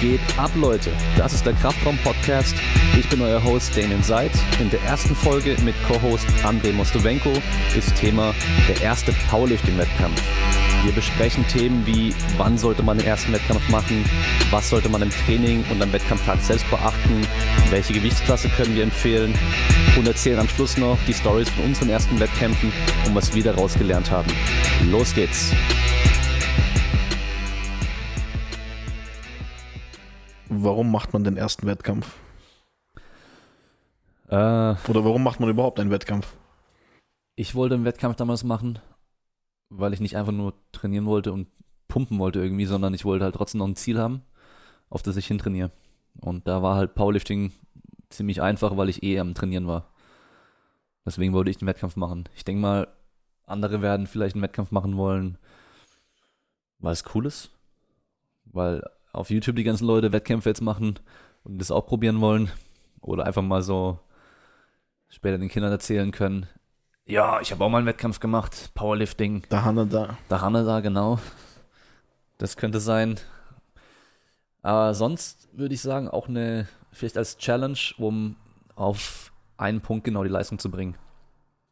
geht ab, Leute? Das ist der Kraftraum-Podcast. Ich bin euer Host Damien Seid. In der ersten Folge mit Co-Host Andrei Mostovenko ist Thema der erste Powerlifting-Wettkampf. Wir besprechen Themen wie, wann sollte man den ersten Wettkampf machen, was sollte man im Training und am Wettkampftag selbst beachten, welche Gewichtsklasse können wir empfehlen und erzählen am Schluss noch die Stories von unseren ersten Wettkämpfen und was wir daraus gelernt haben. Los geht's! Warum macht man den ersten Wettkampf? Äh, Oder warum macht man überhaupt einen Wettkampf? ich wollte einen Wettkampf damals machen, weil ich nicht einfach nur trainieren wollte und pumpen wollte irgendwie, sondern ich wollte halt trotzdem noch ein Ziel haben, auf das ich hintrainiere. Und da war halt Powerlifting ziemlich einfach, weil ich eh am Trainieren war. Deswegen wollte ich den Wettkampf machen. Ich denke mal, andere werden vielleicht einen Wettkampf machen wollen, weil es cool ist. Weil auf YouTube die ganzen Leute Wettkämpfe jetzt machen und das auch probieren wollen. Oder einfach mal so später den Kindern erzählen können. Ja, ich habe auch mal einen Wettkampf gemacht, Powerlifting. Da Hanna da. Da Hanne da, genau. Das könnte sein. Aber sonst würde ich sagen, auch eine, vielleicht als Challenge, um auf einen Punkt genau die Leistung zu bringen.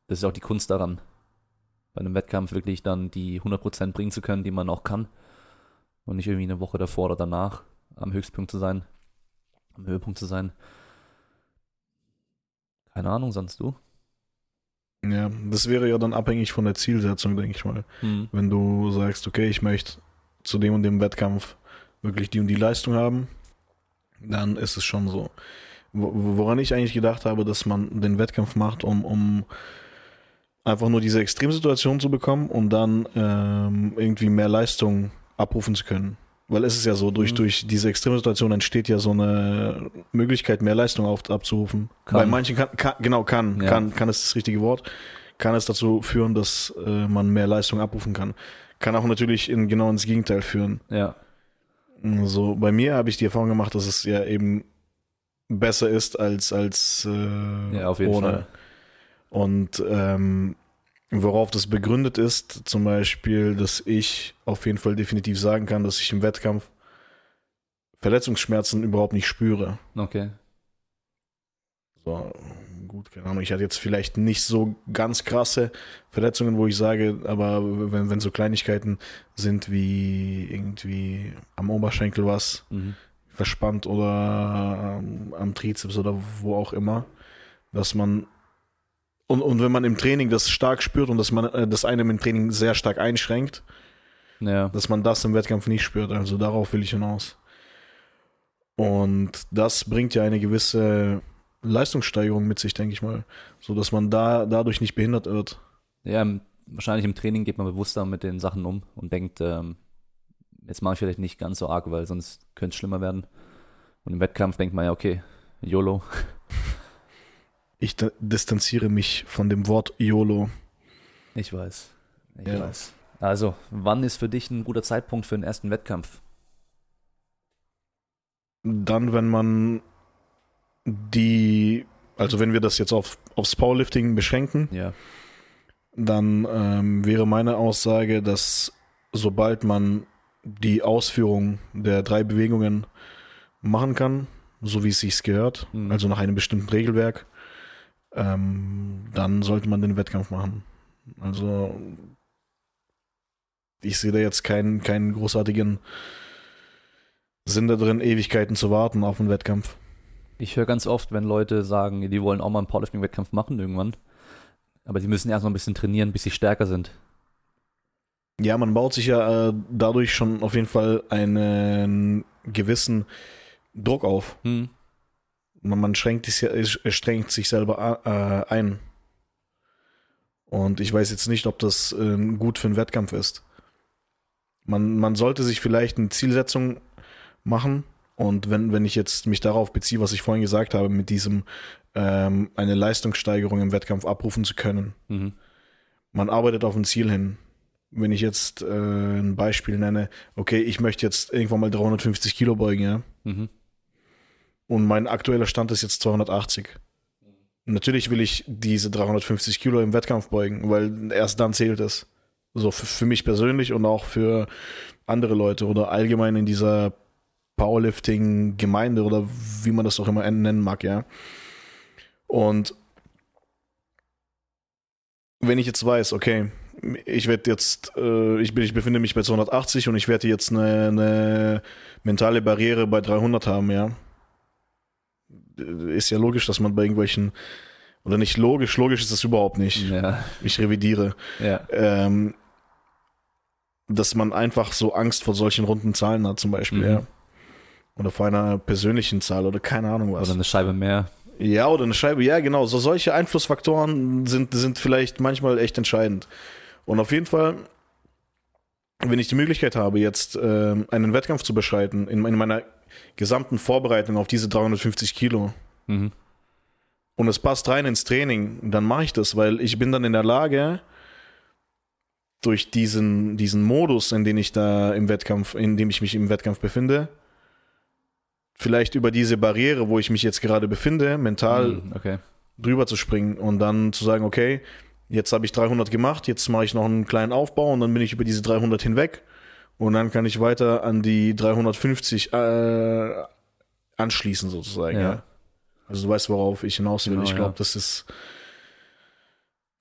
Das ist auch die Kunst daran. Bei einem Wettkampf wirklich dann die 100% bringen zu können, die man auch kann. Und nicht irgendwie eine Woche davor oder danach am Höchstpunkt zu sein. Am Höhepunkt zu sein. Keine Ahnung, sonst du? Ja, das wäre ja dann abhängig von der Zielsetzung, denke ich mal. Hm. Wenn du sagst, okay, ich möchte zu dem und dem Wettkampf wirklich die und die Leistung haben, dann ist es schon so. Wo- Woran ich eigentlich gedacht habe, dass man den Wettkampf macht, um, um einfach nur diese Extremsituation zu bekommen und dann ähm, irgendwie mehr Leistung abrufen zu können. Weil es ist ja so, durch, Mhm. durch diese Extremsituation entsteht ja so eine Möglichkeit, mehr Leistung auf, abzurufen. Kann. Bei manchen kann, kann genau, kann, Ja. kann, kann ist das richtige Wort, kann es dazu führen, dass äh, man mehr Leistung abrufen kann. Kann auch natürlich in, genau ins Gegenteil führen. Ja. So, bei mir habe ich die Erfahrung gemacht, dass es ja eben besser ist als, als äh, Ja, auf jeden ohne. Fall. Und ähm, worauf das begründet ist, zum Beispiel, dass ich auf jeden Fall definitiv sagen kann, dass ich im Wettkampf Verletzungsschmerzen überhaupt nicht spüre. Okay. So, gut, keine Ahnung. Ich hatte jetzt vielleicht nicht so ganz krasse Verletzungen, wo ich sage, aber wenn, wenn so Kleinigkeiten sind wie irgendwie am Oberschenkel was Mhm. verspannt oder am Trizeps oder wo auch immer, dass man und, und wenn man im Training das stark spürt und dass man äh, das einem im Training sehr stark einschränkt, Ja. dass man das im Wettkampf nicht spürt. Also darauf will ich hinaus. Und das bringt ja eine gewisse Leistungssteigerung mit sich, denke ich mal, so dass man da dadurch nicht behindert wird. Ja, wahrscheinlich im Training geht man bewusster mit den Sachen um und denkt, ähm, jetzt mache ich vielleicht nicht ganz so arg, weil sonst könnte es schlimmer werden. Und im Wettkampf denkt man ja, okay, YOLO. Ich distanziere mich von dem Wort YOLO. Ich weiß. Ich Ja. weiß. Also, wann ist für dich ein guter Zeitpunkt für den ersten Wettkampf? Dann, wenn man die, also wenn wir das jetzt auf, aufs Powerlifting beschränken, Ja. dann ähm, wäre meine Aussage, dass sobald man die Ausführung der drei Bewegungen machen kann, so wie es sich gehört, Mhm. also nach einem bestimmten Regelwerk, ähm, dann sollte man den Wettkampf machen. Also ich sehe da jetzt keinen, keinen großartigen Sinn da drin, Ewigkeiten zu warten auf einen Wettkampf. Ich höre ganz oft, wenn Leute sagen, die wollen auch mal einen Powerlifting-Wettkampf machen irgendwann, aber die müssen erst mal ein bisschen trainieren, bis sie stärker sind. Ja, man baut sich ja äh, dadurch schon auf jeden Fall einen gewissen Druck auf. Hm. Man, man schränkt sich, strengt sich selber äh, ein. Und ich weiß jetzt nicht, ob das ähm, gut für einen Wettkampf ist. Man, man sollte sich vielleicht eine Zielsetzung machen. Und wenn, wenn ich jetzt mich darauf beziehe, was ich vorhin gesagt habe, mit diesem ähm, eine Leistungssteigerung im Wettkampf abrufen zu können, Mhm. man arbeitet auf ein Ziel hin. Wenn ich jetzt äh, ein Beispiel nenne, okay, ich möchte jetzt irgendwann mal 350 Kilo beugen, ja, Mhm. Und mein aktueller Stand ist jetzt 280. Natürlich will ich diese 350 Kilo im Wettkampf beugen, weil erst dann zählt es. So für, für mich persönlich und auch für andere Leute oder allgemein in dieser Powerlifting-Gemeinde oder wie man das auch immer nennen mag, ja. Und wenn ich jetzt weiß, okay, ich werde jetzt, äh, ich, bin, ich befinde mich bei 280 und ich werde jetzt eine, eine mentale Barriere bei 300 haben, ja. Ist ja logisch, dass man bei irgendwelchen, oder nicht logisch, logisch ist das überhaupt nicht. Ja. Ich revidiere. Ja. Ähm, dass man einfach so Angst vor solchen runden Zahlen hat, zum Beispiel, Mhm. ja. Oder vor einer persönlichen Zahl oder keine Ahnung was. Oder eine Scheibe mehr. Ja, oder eine Scheibe, ja, genau. So solche Einflussfaktoren sind, sind vielleicht manchmal echt entscheidend. Und auf jeden Fall, wenn ich die Möglichkeit habe, jetzt ähm, einen Wettkampf zu beschreiten, in, in meiner gesamten Vorbereitung auf diese 350 Kilo, Mhm. und es passt rein ins Training, dann mache ich das, weil ich bin dann in der Lage, durch diesen, diesen Modus, in den ich da im Wettkampf, in dem ich mich im Wettkampf befinde, vielleicht über diese Barriere, wo ich mich jetzt gerade befinde, mental Mhm, Okay. drüber zu springen und dann zu sagen, okay, jetzt habe ich 300 gemacht, jetzt mache ich noch einen kleinen Aufbau und dann bin ich über diese 300 hinweg und dann kann ich weiter an die 350 äh, anschließen sozusagen. Ja. Ja. Also du weißt, worauf ich hinaus will. Genau, ich glaube, ja. das ist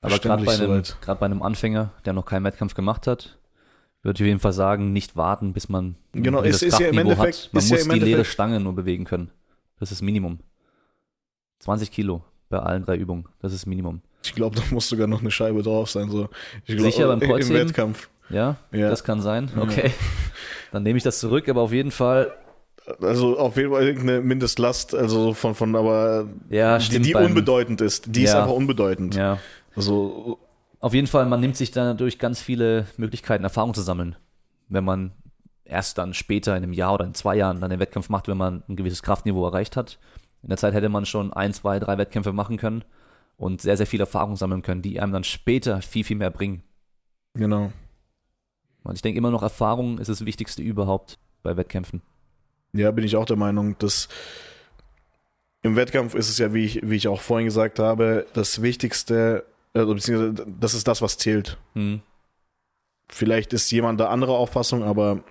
Aber gerade bei, einem, bei einem Anfänger, der noch keinen Wettkampf gemacht hat, würde ich auf jeden Fall sagen, nicht warten, bis man Genau, es ist ja im Endeffekt- hat. Man ist ja muss im die leere Stange nur bewegen können. Das ist Minimum. 20 Kilo bei allen drei Übungen. Das ist Minimum. Ich glaube, da muss sogar noch eine Scheibe drauf sein. So. Ich glaub, Sicher beim Im Kreuzheben? Wettkampf. Ja, Ja. das kann sein. Ja. Okay. Dann nehme ich das zurück, aber auf jeden Fall, Also auf jeden Fall irgendeine Mindestlast, also von, von aber ja, die, stimmt. die unbedeutend ist. Die ist Ja. einfach unbedeutend. Ja, Also Auf jeden Fall, man nimmt sich da natürlich ganz viele Möglichkeiten, Erfahrung zu sammeln. Wenn man erst dann später in einem Jahr oder in zwei Jahren dann den Wettkampf macht, wenn man ein gewisses Kraftniveau erreicht hat. In der Zeit hätte man schon ein, zwei, drei Wettkämpfe machen können und sehr, sehr viel Erfahrung sammeln können, die einem dann später viel, viel mehr bringen. genau. Und ich denke immer noch, Erfahrung ist das Wichtigste überhaupt bei Wettkämpfen. Ja, bin ich auch der Meinung, dass im Wettkampf ist es ja, wie ich, wie ich auch vorhin gesagt habe, das Wichtigste, äh, beziehungsweise das ist das, was zählt. Hm. Vielleicht ist jemand da anderer Auffassung, aber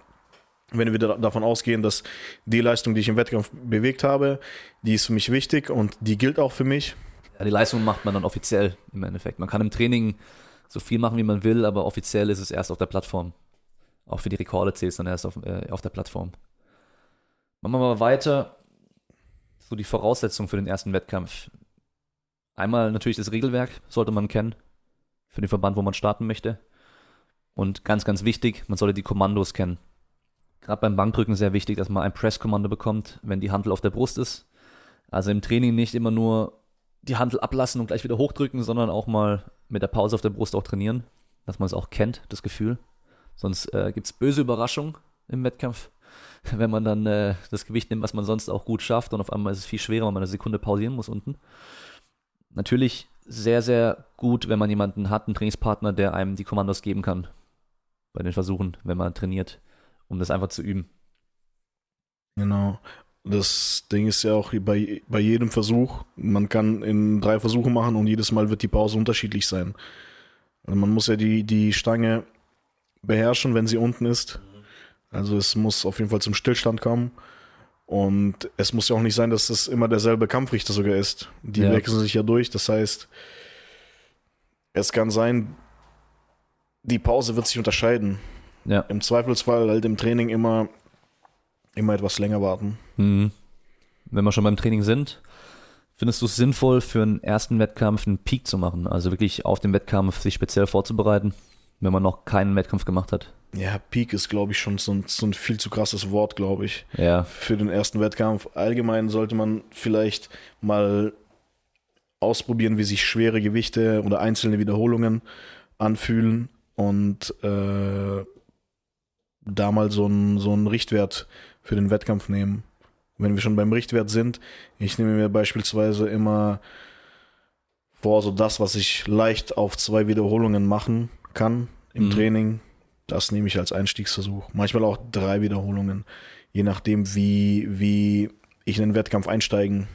wenn wir da- davon ausgehen, dass die Leistung, die ich im Wettkampf bewegt habe, die ist für mich wichtig und die gilt auch für mich. Ja, die Leistung macht man dann offiziell im Endeffekt. Man kann im Training so viel machen, wie man will, aber offiziell ist es erst auf der Plattform. Auch für die Rekorde zählt es dann erst auf, äh, auf der Plattform. Machen wir mal weiter. So die Voraussetzungen für den ersten Wettkampf. Einmal natürlich das Regelwerk, sollte man kennen. Für den Verband, wo man starten möchte. Und ganz, ganz wichtig, man sollte die Kommandos kennen. Gerade beim Bankdrücken sehr wichtig, dass man ein Press-Kommando bekommt, wenn die Handel auf der Brust ist. Also im Training nicht immer nur die Handel ablassen und gleich wieder hochdrücken, sondern auch mal mit der Pause auf der Brust auch trainieren, dass man es auch kennt, das Gefühl. Sonst äh, gibt es böse Überraschungen im Wettkampf, wenn man dann äh, das Gewicht nimmt, was man sonst auch gut schafft und auf einmal ist es viel schwerer, weil man eine Sekunde pausieren muss unten. Natürlich sehr, sehr gut, wenn man jemanden hat, einen Trainingspartner, der einem die Kommandos geben kann bei den Versuchen, wenn man trainiert, um das einfach zu üben. Genau. Das Ding ist ja auch bei, bei jedem Versuch, man kann in drei Versuche machen und jedes Mal wird die Pause unterschiedlich sein. Also man muss ja die, die Stange beherrschen, wenn sie unten ist. Also es muss auf jeden Fall zum Stillstand kommen. Und es muss ja auch nicht sein, dass es immer derselbe Kampfrichter sogar ist. Die Ja. wechseln sich ja durch. Das heißt, es kann sein, die Pause wird sich unterscheiden. Ja. Im Zweifelsfall halt im Training immer, immer etwas länger warten. Mhm. Wenn wir schon beim Training sind, findest du es sinnvoll, für einen ersten Wettkampf einen Peak zu machen? Also wirklich auf den Wettkampf sich speziell vorzubereiten, wenn man noch keinen Wettkampf gemacht hat? Ja, Peak ist, glaube ich, schon so ein, so ein viel zu krasses Wort, glaube ich, Ja, für den ersten Wettkampf. Allgemein sollte man vielleicht mal ausprobieren, wie sich schwere Gewichte oder einzelne Wiederholungen anfühlen und äh, da mal so einen so einen Richtwert für den Wettkampf nehmen. Wenn wir schon beim Richtwert sind, ich nehme mir beispielsweise immer vor, so das, was ich leicht auf zwei Wiederholungen machen kann im Mhm. Training, das nehme ich als Einstiegsversuch. Manchmal auch drei Wiederholungen, je nachdem, wie, wie ich in den Wettkampf einsteigen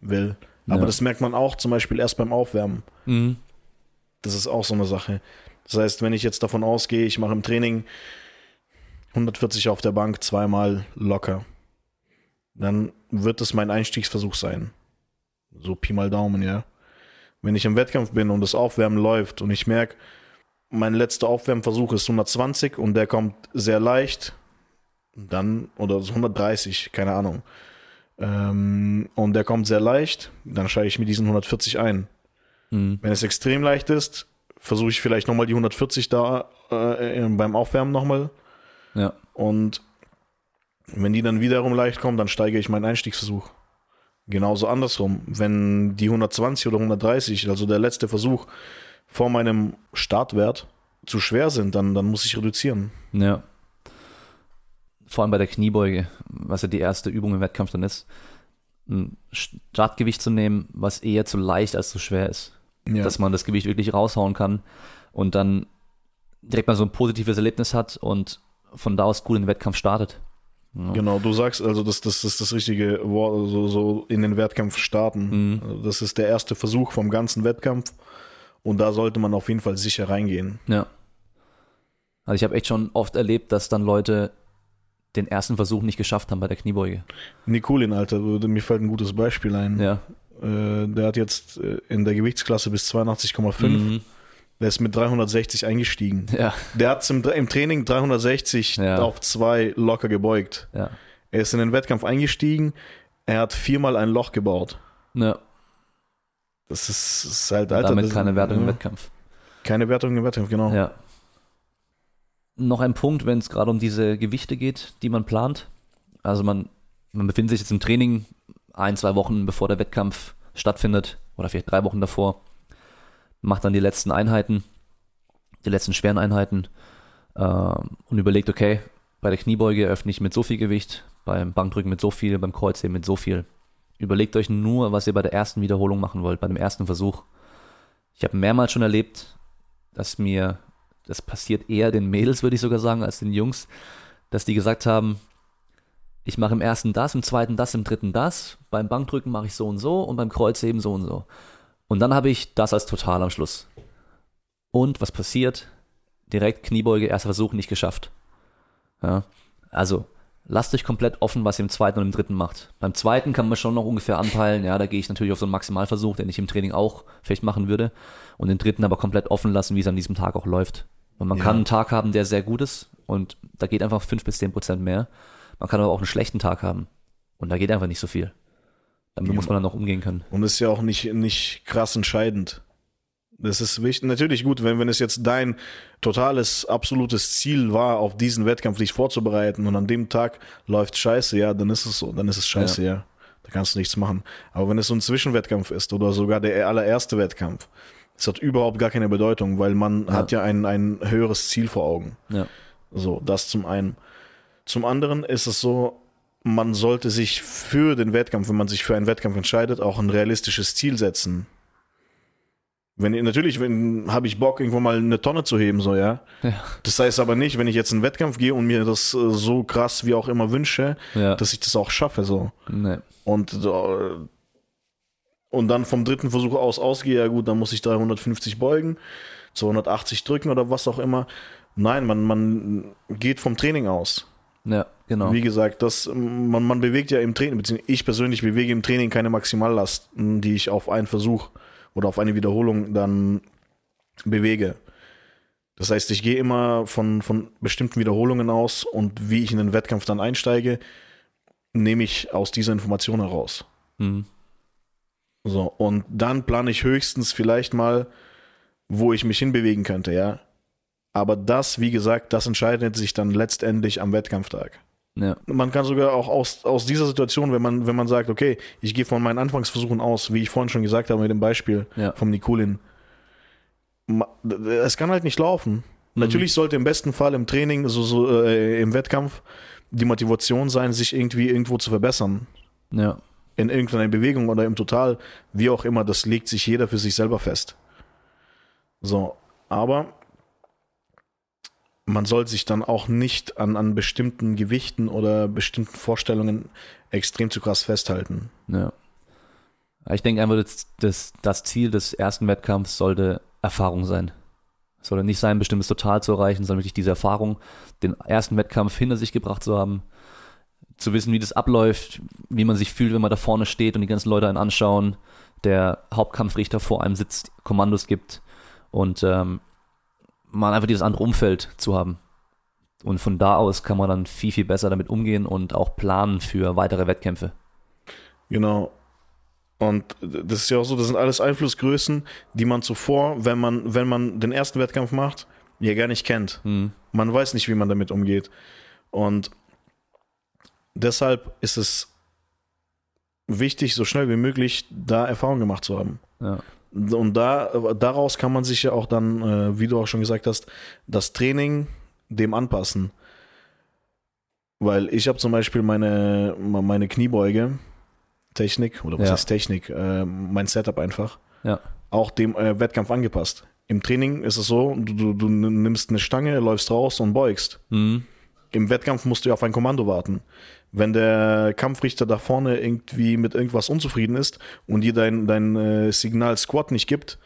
will. Aber Ja. das merkt man auch zum Beispiel erst beim Aufwärmen. mhm. Das ist auch so eine Sache. Das heißt, wenn ich jetzt davon ausgehe, ich mache im Training 140 auf der Bank zweimal locker, dann wird es mein Einstiegsversuch sein. So Pi mal Daumen, ja. Wenn ich im Wettkampf bin und das Aufwärmen läuft und ich merke, mein letzter Aufwärmversuch ist 120 und der kommt sehr leicht, dann, oder 130, keine Ahnung. Ähm, und der kommt sehr leicht, dann steige ich mit diesen 140 ein. Mhm. Wenn es extrem leicht ist, versuche ich vielleicht nochmal die 140 da äh, beim Aufwärmen nochmal. Ja. Und wenn die dann wiederum leicht kommen, dann steige ich meinen Einstiegsversuch. Genauso andersrum. Wenn die 120 oder 130, also der letzte Versuch, vor meinem Startwert zu schwer sind, dann, dann muss ich reduzieren. Ja. Vor allem bei der Kniebeuge, was ja die erste Übung im Wettkampf dann ist, ein Startgewicht zu nehmen, was eher zu leicht als zu schwer ist. Ja. Dass man das Gewicht wirklich raushauen kann und dann direkt mal so ein positives Erlebnis hat und von da aus gut in den Wettkampf startet. Ja. Genau, du sagst also, das, das ist das richtige Wort, so, so in den Wettkampf starten. Mhm. Also das ist der erste Versuch vom ganzen Wettkampf und da sollte man auf jeden Fall sicher reingehen. Ja. Also ich habe echt schon oft erlebt, dass dann Leute den ersten Versuch nicht geschafft haben bei der Kniebeuge. Nikulin, Alter, würde- mir fällt ein gutes Beispiel ein. Ja. Äh, der hat jetzt äh, in der Gewichtsklasse bis 82,5, Mhm. der ist mit 360 eingestiegen. Ja. Der hat im, im Training 360 Ja. auf zwei locker gebeugt. Ja. Er ist in den Wettkampf eingestiegen, er hat viermal ein Loch gebaut. ja. Das ist, ist halt, Alter. Damit keine Wertung im ja, Wettkampf. Keine Wertung im Wettkampf, genau. Ja. Noch ein Punkt, wenn es gerade um diese Gewichte geht, die man plant. Also man, man befindet sich jetzt im Training ein, zwei Wochen bevor der Wettkampf stattfindet oder vielleicht drei Wochen davor, macht dann die letzten Einheiten, die letzten schweren Einheiten ähm, und überlegt, okay, bei der Kniebeuge öffne ich mit so viel Gewicht, beim Bankdrücken mit so viel, beim Kreuzheben mit so viel. Überlegt euch nur, was ihr bei der ersten Wiederholung machen wollt, bei dem ersten Versuch. Ich habe mehrmals schon erlebt, dass mir, das passiert eher den Mädels, würde ich sogar sagen, als den Jungs, dass die gesagt haben, ich mache im ersten das, im zweiten das, im dritten das, beim Bankdrücken mache ich so und so und beim Kreuzheben so und so. Und dann habe ich das als Total am Schluss. Und was passiert? Direkt Kniebeuge, erster Versuch nicht geschafft. Ja, also lasst euch komplett offen, was ihr im zweiten und im dritten macht. Beim zweiten kann man schon noch ungefähr anpeilen, ja, da gehe ich natürlich auf so einen Maximalversuch, den ich im Training auch vielleicht machen würde. Und den dritten aber komplett offen lassen, wie es an diesem Tag auch läuft. Und man Ja. kann einen Tag haben, der sehr gut ist und da geht einfach fünf bis zehn Prozent mehr. Man kann aber auch einen schlechten Tag haben und da geht einfach nicht so viel. Damit Ja. muss man dann noch umgehen können. Und ist ja auch nicht, nicht krass entscheidend. Das ist wichtig. Natürlich gut, wenn, wenn es jetzt dein totales, absolutes Ziel war, auf diesen Wettkampf dich vorzubereiten und an dem Tag läuft scheiße, ja, dann ist es so, dann ist es scheiße, ja. Da kannst du nichts machen. Aber wenn es so ein Zwischenwettkampf ist oder sogar der allererste Wettkampf, das hat überhaupt gar keine Bedeutung, weil man Ja. hat ja ein, ein höheres Ziel vor Augen. Ja. So, das zum einen. Zum anderen ist es so, man sollte sich für den Wettkampf, wenn man sich für einen Wettkampf entscheidet, auch ein realistisches Ziel setzen. Wenn natürlich, wenn habe ich Bock, irgendwo mal eine Tonne zu heben, so ja. Ja. Das heißt aber nicht, wenn ich jetzt in einen Wettkampf gehe und mir das äh, so krass wie auch immer wünsche, Ja. dass ich das auch schaffe, so. nee. Und äh, und dann vom dritten Versuch aus ausgehe, ja gut, dann muss ich 350 beugen, 280 drücken oder was auch immer. Nein, man, man geht vom Training aus. Ja, genau. Wie gesagt, das, man, man bewegt ja im Training, beziehungsweise ich persönlich bewege im Training keine Maximallast, die ich auf einen Versuch oder auf eine Wiederholung dann bewege. Das heißt, ich gehe immer von, von bestimmten Wiederholungen aus und wie ich in den Wettkampf dann einsteige, nehme ich aus dieser Information heraus. Mhm. So, und dann plane ich höchstens vielleicht mal, wo ich mich hinbewegen könnte, ja. Aber das, wie gesagt, das entscheidet sich dann letztendlich am Wettkampftag. Ja. Man kann sogar auch aus, aus dieser Situation, wenn man, wenn man sagt, okay, ich gehe von meinen Anfangsversuchen aus, wie ich vorhin schon gesagt habe mit dem Beispiel Ja. vom Nikulin. Es kann halt nicht laufen. Natürlich sollte im besten Fall im Training, so, so äh, im Wettkampf, die Motivation sein, sich irgendwie irgendwo zu verbessern. Ja. In irgendeiner Bewegung oder im Total, wie auch immer, das legt sich jeder für sich selber fest. So, aber man soll sich dann auch nicht an, an bestimmten Gewichten oder bestimmten Vorstellungen extrem zu krass festhalten. Ja. Ich denke einfach, das, das, das Ziel des ersten Wettkampfs sollte Erfahrung sein. Es sollte nicht sein, ein bestimmtes Total zu erreichen, sondern wirklich diese Erfahrung, den ersten Wettkampf hinter sich gebracht zu haben, zu wissen, wie das abläuft, wie man sich fühlt, wenn man da vorne steht und die ganzen Leute einen anschauen, der Hauptkampfrichter vor einem sitzt, Kommandos gibt und ähm, man einfach dieses andere Umfeld zu haben. Und von da aus kann man dann viel, viel besser damit umgehen und auch planen für weitere Wettkämpfe. Genau. Und das ist ja auch so, das sind alles Einflussgrößen, die man zuvor, wenn man, wenn man den ersten Wettkampf macht, ja gar nicht kennt. Mhm. Man weiß nicht, wie man damit umgeht. Und deshalb ist es wichtig, so schnell wie möglich da Erfahrung gemacht zu haben. Ja. Und da, daraus kann man sich ja auch dann, äh, wie du auch schon gesagt hast, das Training dem anpassen. Weil ich habe zum Beispiel meine, meine Kniebeuge, Technik, oder was Ja. heißt Technik, äh, mein Setup einfach, Ja. auch dem äh, Wettkampf angepasst. Im Training ist es so, du, du, nimmst eine Stange, läufst raus und beugst. Mhm. Im Wettkampf musst du ja auf ein Kommando warten. Wenn der Kampfrichter da vorne irgendwie mit irgendwas unzufrieden ist und dir dein, dein äh, Signal Squat nicht gibt,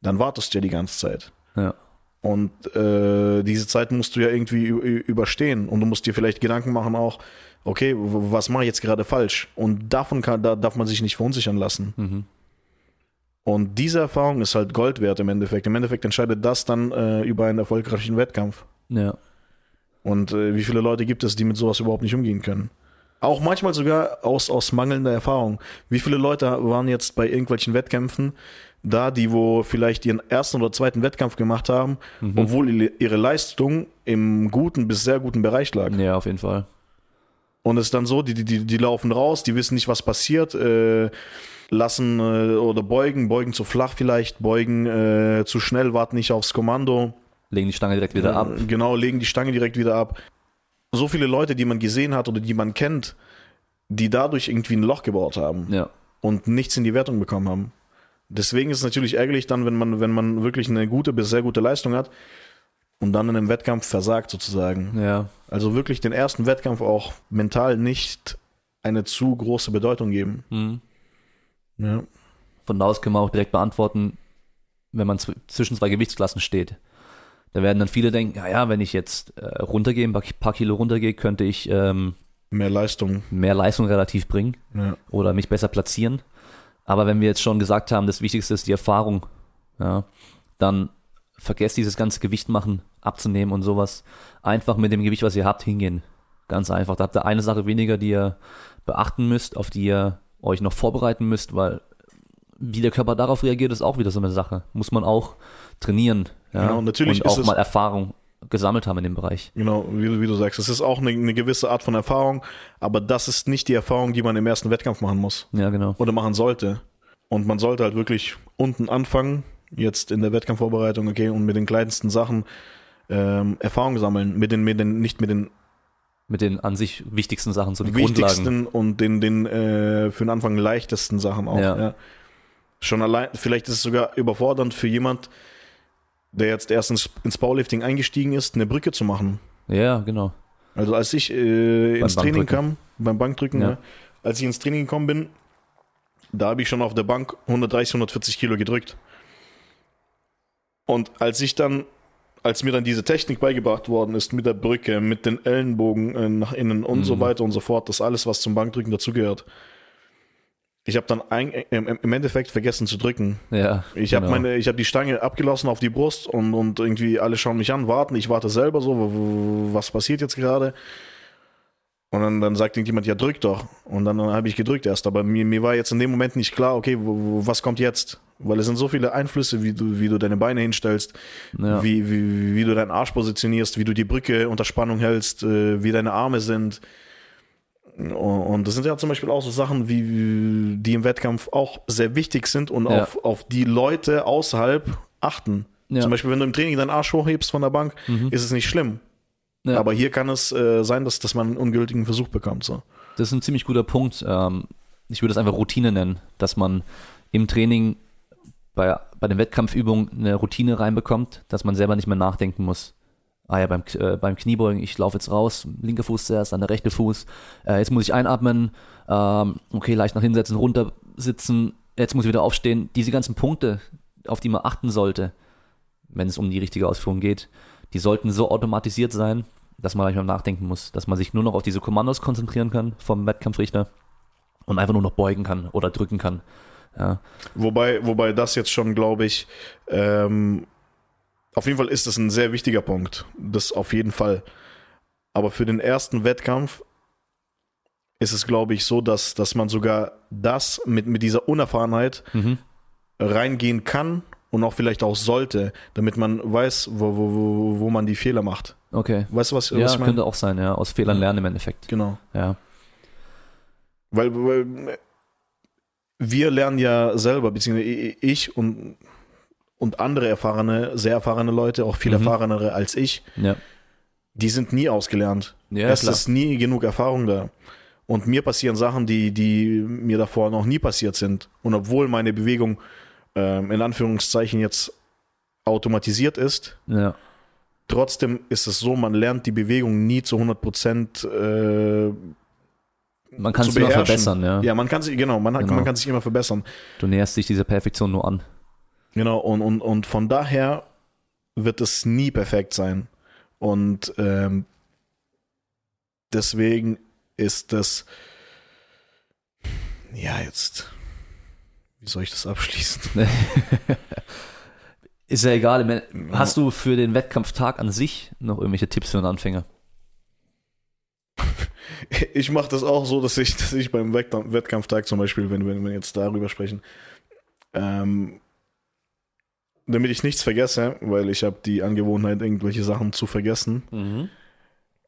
dann wartest du ja die ganze Zeit. Ja. Und äh, diese Zeit musst du ja irgendwie überstehen. Und du musst dir vielleicht Gedanken machen auch, okay, was mache ich jetzt gerade falsch? Und davon kann, da darf man sich nicht verunsichern lassen. Mhm. Und diese Erfahrung ist halt Gold wert im Endeffekt. Im Endeffekt entscheidet das dann äh, über einen erfolgreichen Wettkampf. Ja. Und äh, wie viele Leute gibt es, die mit sowas überhaupt nicht umgehen können? Auch manchmal sogar aus, aus mangelnder Erfahrung. Wie viele Leute waren jetzt bei irgendwelchen Wettkämpfen da, die wo vielleicht ihren ersten oder zweiten Wettkampf gemacht haben, obwohl ihre- Leistung im guten bis sehr guten Bereich lag. Ja, auf jeden Fall. Und es ist dann so, die, die, die die laufen raus, die wissen nicht, was passiert, äh, lassen äh, oder beugen, beugen zu flach vielleicht, beugen äh, zu schnell, warten nicht aufs Kommando. Legen die Stange direkt wieder ab. Äh, Genau, legen die Stange direkt wieder ab. So viele Leute, die man gesehen hat oder die man kennt, die dadurch irgendwie ein Loch gebaut haben Ja. und nichts in die Wertung bekommen haben. Deswegen ist es natürlich ärgerlich dann, wenn man, wenn man wirklich eine gute bis sehr gute Leistung hat und dann in einem Wettkampf versagt sozusagen. Ja. Also wirklich den ersten Wettkampf auch mental nicht eine zu große Bedeutung geben. Mhm. Ja. Von da aus können wir auch direkt beantworten, wenn man zw- zwischen zwei Gewichtsklassen steht. Da werden dann viele denken, ja, ja, wenn ich jetzt äh, runtergehe, ein paar Ki- paar Kilo runtergehe, könnte ich ähm, Mehr Leistung. mehr Leistung relativ bringen Ja. oder mich besser platzieren. Aber wenn wir jetzt schon gesagt haben, das Wichtigste ist die Erfahrung, ja, dann vergesst dieses ganze Gewicht machen, abzunehmen und sowas. Einfach mit dem Gewicht, was ihr habt, hingehen. Ganz einfach. Da habt ihr eine Sache weniger, die ihr beachten müsst, auf die ihr euch noch vorbereiten müsst, weil wie der Körper darauf reagiert, ist auch wieder so eine Sache. Muss man auch trainieren. Ja? Genau, natürlich und ist auch es- mal Erfahrung gesammelt haben in dem Bereich. Genau, wie, du- wie du sagst, es ist auch eine, eine gewisse Art von Erfahrung, aber das ist nicht die Erfahrung, die man im ersten Wettkampf machen muss Ja, genau. oder machen sollte. Und man sollte halt wirklich unten anfangen, jetzt in der Wettkampfvorbereitung, okay, und mit den kleinsten Sachen ähm, Erfahrung sammeln, mit den, mit den, nicht mit den Mit den an sich wichtigsten Sachen, so die Grundlagen. wichtigsten und den, den äh, für den Anfang leichtesten Sachen auch. Ja. Ja. Schon allein, vielleicht ist es sogar überfordernd für jemand, der jetzt erst ins, ins Powerlifting eingestiegen ist, eine Brücke zu machen. Ja, genau. Also als ich äh, ins Training kam, beim Bankdrücken, Ja. ja. als ich ins Training gekommen bin, da habe ich schon auf der Bank 130, 140 Kilo gedrückt. Und als ich dann, als mir dann diese Technik beigebracht worden ist mit der Brücke, mit den Ellenbogen äh, nach innen und so Mhm. weiter und so fort, das alles, was zum Bankdrücken dazugehört. Ich habe dann ein, im Endeffekt vergessen zu drücken. Ja. Ich habe genau. meine, ich habe die Stange abgelassen auf die Brust und, und irgendwie alle schauen mich an, warten. Ich warte selber so, was passiert jetzt gerade? Und dann, dann sagt irgendjemand, ja drück doch. Und dann, habe ich gedrückt erst. Aber mir, mir war jetzt in dem Moment nicht klar, okay, wo, wo, was kommt jetzt? Weil es sind so viele Einflüsse, wie du, wie du deine Beine hinstellst, Ja. wie, wie, wie du deinen Arsch positionierst, wie du die Brücke unter Spannung hältst, äh, wie deine Arme sind. Und- das sind ja zum Beispiel auch so Sachen, wie- die im Wettkampf auch sehr wichtig sind und Ja. auf, auf die Leute außerhalb achten. Ja. Zum Beispiel, wenn du im Training deinen Arsch hochhebst von der Bank, Mhm. ist es nicht schlimm. Ja. Aber hier kann es äh, sein, dass, dass man einen ungültigen Versuch bekommt. So. Das ist ein ziemlich guter Punkt. Ähm, ich würde es einfach Routine nennen, dass man im Training bei, bei den Wettkampfübungen eine Routine reinbekommt, dass man selber nicht mehr nachdenken muss. Ah ja, beim, äh, beim Kniebeugen, ich laufe jetzt raus, linker Fuß zuerst, dann der rechte Fuß. Äh, jetzt muss ich einatmen, ähm, okay, leicht nach hinsetzen, runter sitzen, jetzt muss ich wieder aufstehen. Diese ganzen Punkte, auf die man achten sollte, wenn es um die richtige Ausführung geht, die sollten so automatisiert sein, dass man manchmal nachdenken muss, dass man sich nur noch auf diese Kommandos konzentrieren kann vom Wettkampfrichter und einfach nur noch beugen kann oder drücken kann. Ja, Wobei, wobei das jetzt schon, glaube ich, ähm, auf jeden Fall ist das ein sehr wichtiger Punkt. Das auf jeden Fall. Aber für den ersten Wettkampf ist es, glaube ich, so, dass, dass man sogar das mit, mit dieser Unerfahrenheit mhm. reingehen kann und auch vielleicht auch sollte, damit man weiß, wo, wo, wo, wo man die Fehler macht. okay. Weißt du, was, Ja, was ich meine? könnte auch sein, ja. Aus Fehlern lernen im Endeffekt. Genau. Ja. Weil, weil wir lernen ja selber, beziehungsweise ich und, und andere erfahrene, sehr erfahrene Leute, auch viel Mhm. erfahrenere als ich, Ja. die sind nie ausgelernt. Ja, es klar. ist nie genug Erfahrung da. Und mir passieren Sachen, die, die mir davor noch nie passiert sind. Und obwohl meine Bewegung ähm, in Anführungszeichen jetzt automatisiert ist, Ja. trotzdem ist es so, man lernt die Bewegung nie zu 100 Prozent. Äh, Man kann es immer verbessern, ja. ja, man kann sich, genau, man, Genau. man kann sich immer verbessern. Du näherst dich dieser Perfektion nur an. Genau, und, und, und von daher wird es nie perfekt sein. Und ähm, deswegen ist das, ja, jetzt, wie soll ich das abschließen? Ist ja egal. Hast du für den Wettkampftag an sich noch irgendwelche Tipps für einen Anfänger? Ich mache das auch so, dass ich, dass ich beim Wettkampf- Wettkampftag zum Beispiel, wenn, wenn wir jetzt darüber sprechen, ähm, damit ich nichts vergesse, weil ich habe die Angewohnheit, irgendwelche Sachen zu vergessen, Mhm.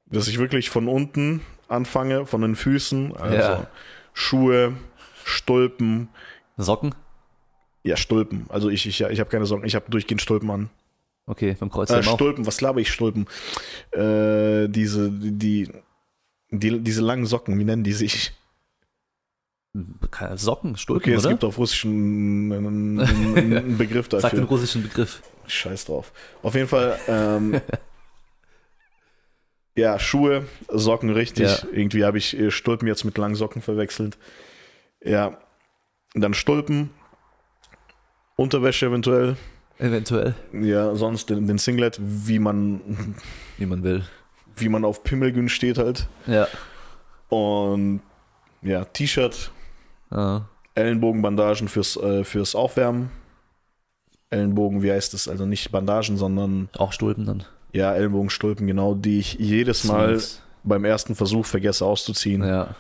dass ich wirklich von unten anfange, von den Füßen, also Ja. Schuhe, Stulpen, Socken? ja, Stulpen. Also ich, ich, ich habe keine Sorgen, ich habe durchgehend Stulpen an. Okay, beim Äh, Kreuzheben auch. Stulpen, was laber ich Stulpen? Äh, diese, die, die, diese langen Socken, wie nennen die sich? Socken, Stulpen, Okay, es oder? gibt auf Russisch einen, einen, Begriff Sag den dafür. russischen Begriff. Scheiß drauf. Auf jeden Fall, ähm, ja, Schuhe, Socken richtig. Ja. Irgendwie habe ich äh, Stulpen jetzt mit langen Socken verwechselt. Ja, dann Stulpen, Unterwäsche eventuell. Eventuell, Ja, sonst den, den Singlet, wie man, wie man will. wie man auf Pimmelgün steht halt. Ja. Und ja, T-Shirt, Ah. Ellenbogenbandagen fürs, äh, fürs Aufwärmen. Ellenbogen, wie heißt das? Also nicht Bandagen, sondern Auch Stulpen dann. ja, Ellenbogenstulpen, genau, die ich jedes Mal beim ersten Versuch vergesse auszuziehen. Ja.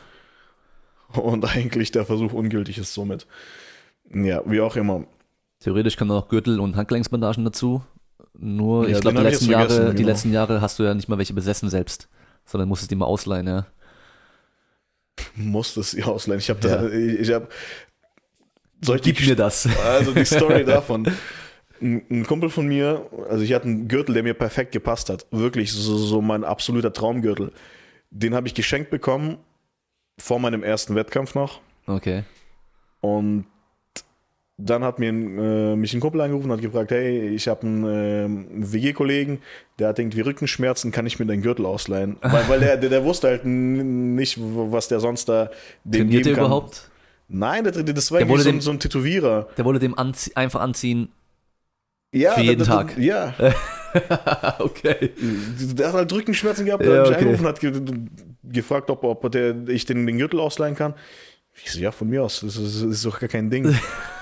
Und eigentlich der Versuch ungültig ist somit. Ja, wie auch immer. Theoretisch kommen noch Gürtel und Handgelenksbandagen dazu. Nur, Ja, ich glaube, die letzten Jahre, die genau. letzten Jahre hast du ja nicht mal welche besessen selbst, sondern musstest die mal ausleihen, ja. Muss das ja ausleihen. Ich habe da, ich, ich habe. Soll ich Gib die mir das. Also die Story davon. Ein, ein Kumpel von mir, also ich hatte einen Gürtel, der mir perfekt gepasst hat. Wirklich so, so mein absoluter Traumgürtel. Den habe ich geschenkt bekommen vor meinem ersten Wettkampf noch. Okay. Und dann hat mir äh, mich ein Kumpel angerufen und hat gefragt, hey, ich habe einen, ähm, WG-Kollegen, der hat irgendwie Rückenschmerzen, kann ich mir deinen Gürtel ausleihen? Weil, weil der, der, der wusste halt nicht, was der sonst da dem Trainiert geben kann. überhaupt? Nein, der, das war Der irgendwie wurde so, dem- ein- so ein Tätowierer. Der wollte dem anzie einfach anziehen. Ja, Für jeden der, der, Tag. Ja, okay. der hat halt Rückenschmerzen gehabt, Ja, der hat mich okay. angerufen und hat ge gefragt, ob, ob der, ich den, den Gürtel ausleihen kann. Ich so, ja, von mir aus, das ist, das ist doch gar kein Ding.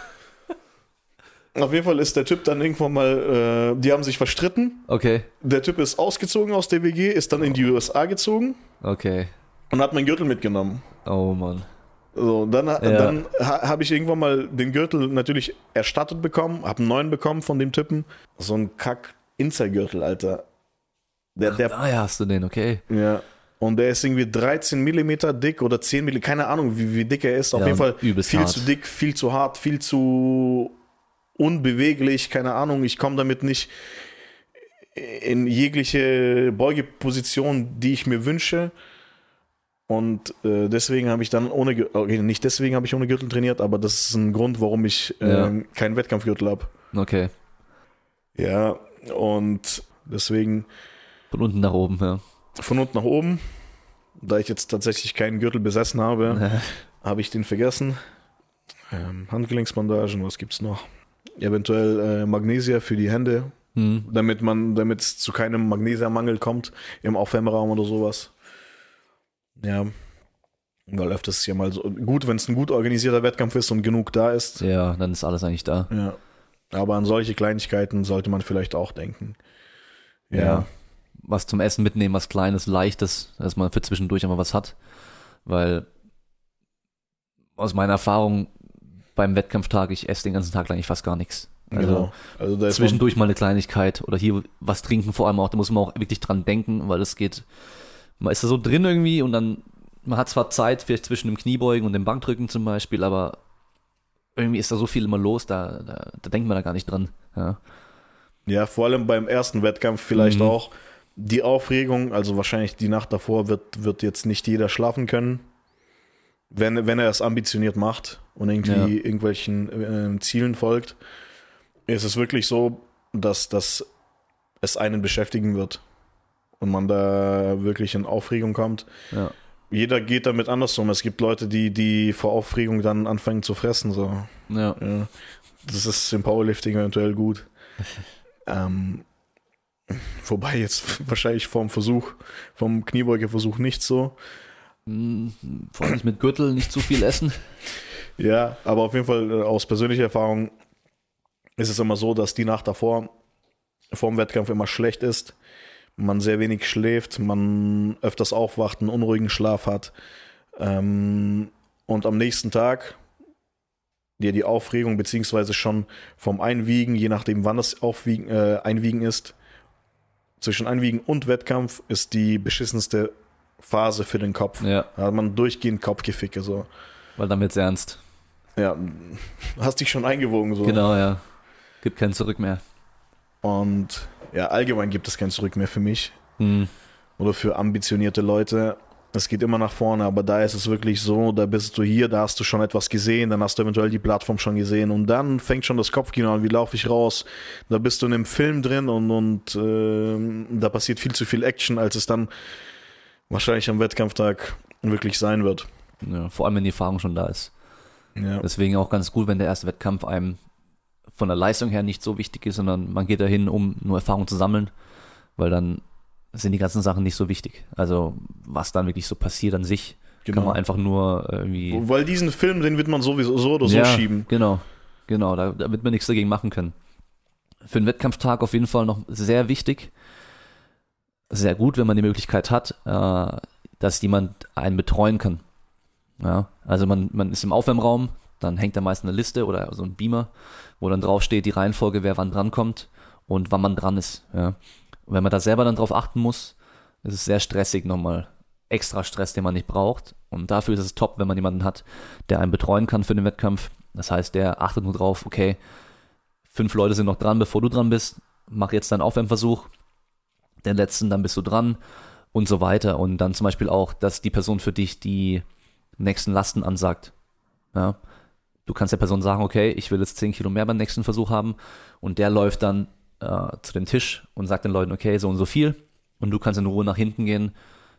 Auf jeden Fall ist der Typ dann irgendwann mal, äh, die haben sich verstritten. Okay. Der Typ ist ausgezogen aus der WG, ist dann in die USA gezogen Okay. und hat meinen Gürtel mitgenommen. Oh Mann. So, dann Ja. dann ha, habe ich irgendwann mal den Gürtel natürlich erstattet bekommen, habe einen neuen bekommen von dem Typen. So ein Kack-Inzer-Gürtel, Alter. Der, der Ah ja, hast du den, okay. Ja. Und der ist irgendwie 13 Millimeter dick oder 10 Millimeter, keine Ahnung, wie, wie dick er ist. Auf Ja, jeden Fall viel hart. zu dick, viel zu hart, viel zu unbeweglich, keine Ahnung. Ich komme damit nicht in jegliche Beugeposition, die ich mir wünsche. Und äh, deswegen habe ich dann ohne, okay, nicht deswegen habe ich ohne Gürtel trainiert, aber das ist ein Grund, warum ich Ja. ähm, keinen Wettkampfgürtel habe. Okay. Ja, und deswegen Von unten nach oben, ja. von unten nach oben. Da ich jetzt tatsächlich keinen Gürtel besessen habe, habe ich den vergessen. Ähm, Handgelenksbandagen, was gibt's noch? Eventuell äh, Magnesia für die Hände, Hm. damit man, damit es zu keinem Magnesiummangel kommt im Aufwärmraum oder sowas. Ja. Weil öfters ist ja mal so gut, wenn es ein gut organisierter Wettkampf ist und genug da ist. Ja, dann ist alles eigentlich da. Ja. Aber an solche Kleinigkeiten sollte man vielleicht auch denken. Ja. Was zum Essen mitnehmen, was Kleines, Leichtes, dass man für zwischendurch einmal was hat. Weil aus meiner Erfahrung beim Wettkampftag, ich esse den ganzen Tag eigentlich fast gar nichts. Also genau. Also zwischendurch mal eine Kleinigkeit oder hier was trinken vor allem auch, da muss man auch wirklich dran denken, weil es geht, man ist da so drin irgendwie und dann, man hat zwar Zeit, vielleicht zwischen dem Kniebeugen und dem Bankdrücken zum Beispiel, aber irgendwie ist da so viel immer los, da, da, da denkt man da gar nicht dran. Ja. ja, vor allem beim ersten Wettkampf vielleicht Mhm. auch die Aufregung, also wahrscheinlich die Nacht davor wird, wird jetzt nicht jeder schlafen können. Wenn, wenn er es ambitioniert macht und irgendwie Ja. irgendwelchen äh, Zielen folgt, ist es wirklich so, dass, dass es einen beschäftigen wird und man da wirklich in Aufregung kommt. Ja. Jeder geht damit anders um. Es gibt Leute, die, die vor Aufregung dann anfangen zu fressen. So. Ja. Ja, das ist im Powerlifting eventuell gut. ähm, wobei jetzt wahrscheinlich vom Versuch, vom Kniebeugeversuch nicht so. Hm, Vor allem mit Gürtel nicht zu viel essen. Ja, aber auf jeden Fall äh, aus persönlicher Erfahrung ist es immer so, dass die Nacht davor vorm Wettkampf immer schlecht ist. Man sehr wenig schläft, man öfters aufwacht, einen unruhigen Schlaf hat. Ähm, und am nächsten Tag dir die Aufregung, beziehungsweise schon vom Einwiegen, je nachdem wann das Aufwiegen, äh, Einwiegen ist, zwischen Einwiegen und Wettkampf ist die beschissenste Phase für den Kopf. Ja, Da hat man durchgehend Kopfgeficke. So. weil dann wird's ernst. Ja, hast dich schon eingewogen. So. Genau, ja. Gibt kein Zurück mehr. Und ja, allgemein gibt es kein Zurück mehr für mich Hm. oder für ambitionierte Leute. Es geht immer nach vorne, aber da ist es wirklich so, da bist du hier, da hast du schon etwas gesehen, dann hast du eventuell die Plattform schon gesehen und dann fängt schon das Kopfkino an, wie laufe ich raus, da bist du in einem Film drin und, und ähm, da passiert viel zu viel Action, als es dann wahrscheinlich am Wettkampftag wirklich sein wird. Ja, vor allem, wenn die Erfahrung schon da ist. Ja, Deswegen auch ganz gut, wenn der erste Wettkampf einem von der Leistung her nicht so wichtig ist, sondern man geht dahin, um nur Erfahrung zu sammeln, weil dann sind die ganzen Sachen nicht so wichtig. Also was dann wirklich so passiert an sich, kann genau. man einfach nur irgendwie Weil diesen Film, den wird man sowieso so oder so ja, schieben. Genau, genau, da, da wird man nichts dagegen machen können. Für einen Wettkampftag auf jeden Fall noch sehr wichtig, sehr gut, wenn man die Möglichkeit hat, äh, dass jemand einen betreuen kann. Ja, also man, man ist im Aufwärmraum, dann hängt da meist eine Liste oder so ein Beamer, wo dann draufsteht die Reihenfolge, wer wann drankommt und wann man dran ist. Ja. Und wenn man da selber dann drauf achten muss, ist es sehr stressig nochmal. Extra Stress, den man nicht braucht. Und dafür ist es top, wenn man jemanden hat, der einen betreuen kann für den Wettkampf. Das heißt, der achtet nur drauf, okay, fünf Leute sind noch dran, bevor du dran bist. Mach jetzt deinen Aufwärmversuch. Den letzten, dann bist du dran und so weiter. Und dann zum Beispiel auch, dass die Person für dich die nächsten Lasten ansagt. Ja. Du kannst der Person sagen, okay, ich will jetzt 10 Kilo mehr beim nächsten Versuch haben und der läuft dann äh, zu dem Tisch und sagt den Leuten, okay, so und so viel und du kannst in Ruhe nach hinten gehen,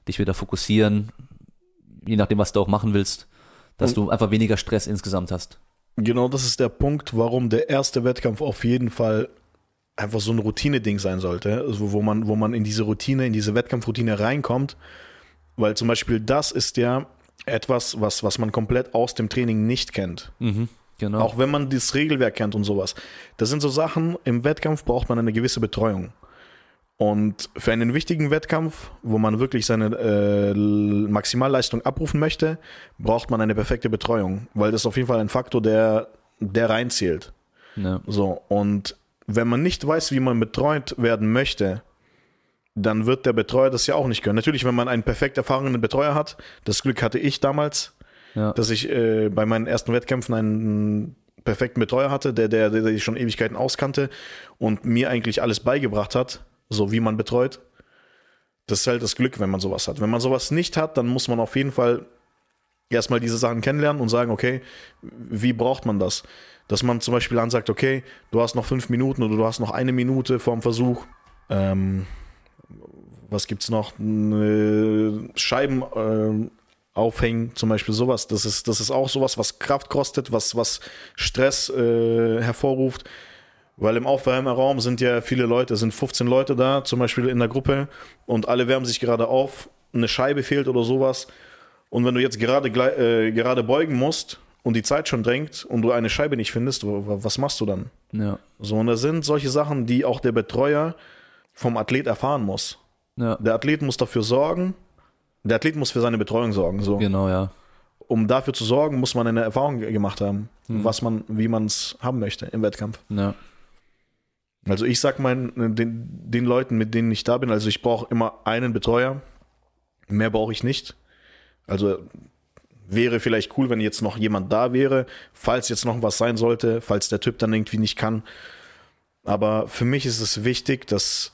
dich wieder fokussieren, je nachdem, was du auch machen willst, dass Und- du einfach weniger Stress insgesamt hast. Genau das ist der Punkt, warum der erste Wettkampf auf jeden Fall einfach so ein Routine-Ding sein sollte, also wo man, wo man in diese Routine, in diese Wettkampfroutine reinkommt, weil zum Beispiel das ist ja etwas, was, was man komplett aus dem Training nicht kennt. Mhm, genau. Auch wenn man das Regelwerk kennt und sowas. Das sind so Sachen, im Wettkampf braucht man eine gewisse Betreuung. Und für einen wichtigen Wettkampf, wo man wirklich seine äh, Maximalleistung abrufen möchte, braucht man eine perfekte Betreuung, weil das ist auf jeden Fall ein Faktor, der, der reinzählt. ja. So, und wenn man nicht weiß, wie man betreut werden möchte, dann wird der Betreuer das ja auch nicht können. Natürlich, wenn man einen perfekt erfahrenen Betreuer hat, das Glück hatte ich damals, Ja. dass ich äh, bei meinen ersten Wettkämpfen einen perfekten Betreuer hatte, der, der, der sich schon Ewigkeiten auskannte und mir eigentlich alles beigebracht hat, so wie man betreut. Das ist halt das Glück, wenn man sowas hat. Wenn man sowas nicht hat, dann muss man auf jeden Fall erstmal diese Sachen kennenlernen und sagen, okay, wie braucht man das? Dass man zum Beispiel dann sagt, okay, du hast noch fünf Minuten oder du hast noch eine Minute vorm Versuch. Ähm, was gibt's noch? Äh, Scheiben ähm, aufhängen, zum Beispiel sowas. Das ist, das ist auch sowas, was Kraft kostet, was, was Stress äh, hervorruft. Weil im Aufwärmeraum sind ja viele Leute, es sind 15 Leute da, zum Beispiel in der Gruppe, und alle wärmen sich gerade auf, eine Scheibe fehlt oder sowas. Und wenn du jetzt gerade, äh, gerade beugen musst und die Zeit schon drängt und du eine Scheibe nicht findest, was machst du dann? Ja. So, und das sind solche Sachen, die auch der Betreuer vom Athlet erfahren muss. Ja. Der Athlet muss dafür sorgen, der Athlet muss für seine Betreuung sorgen. So. Genau, ja. Um dafür zu sorgen, muss man eine Erfahrung ge- gemacht haben, was man, wie man es haben möchte im Wettkampf. Ja. Also ich sag meinen, den, den Leuten, mit denen ich da bin, also ich brauche immer einen Betreuer. Mehr brauche ich nicht. Also wäre vielleicht cool, wenn jetzt noch jemand da wäre, falls jetzt noch was sein sollte, falls der Typ dann irgendwie nicht kann. Aber für mich ist es wichtig, dass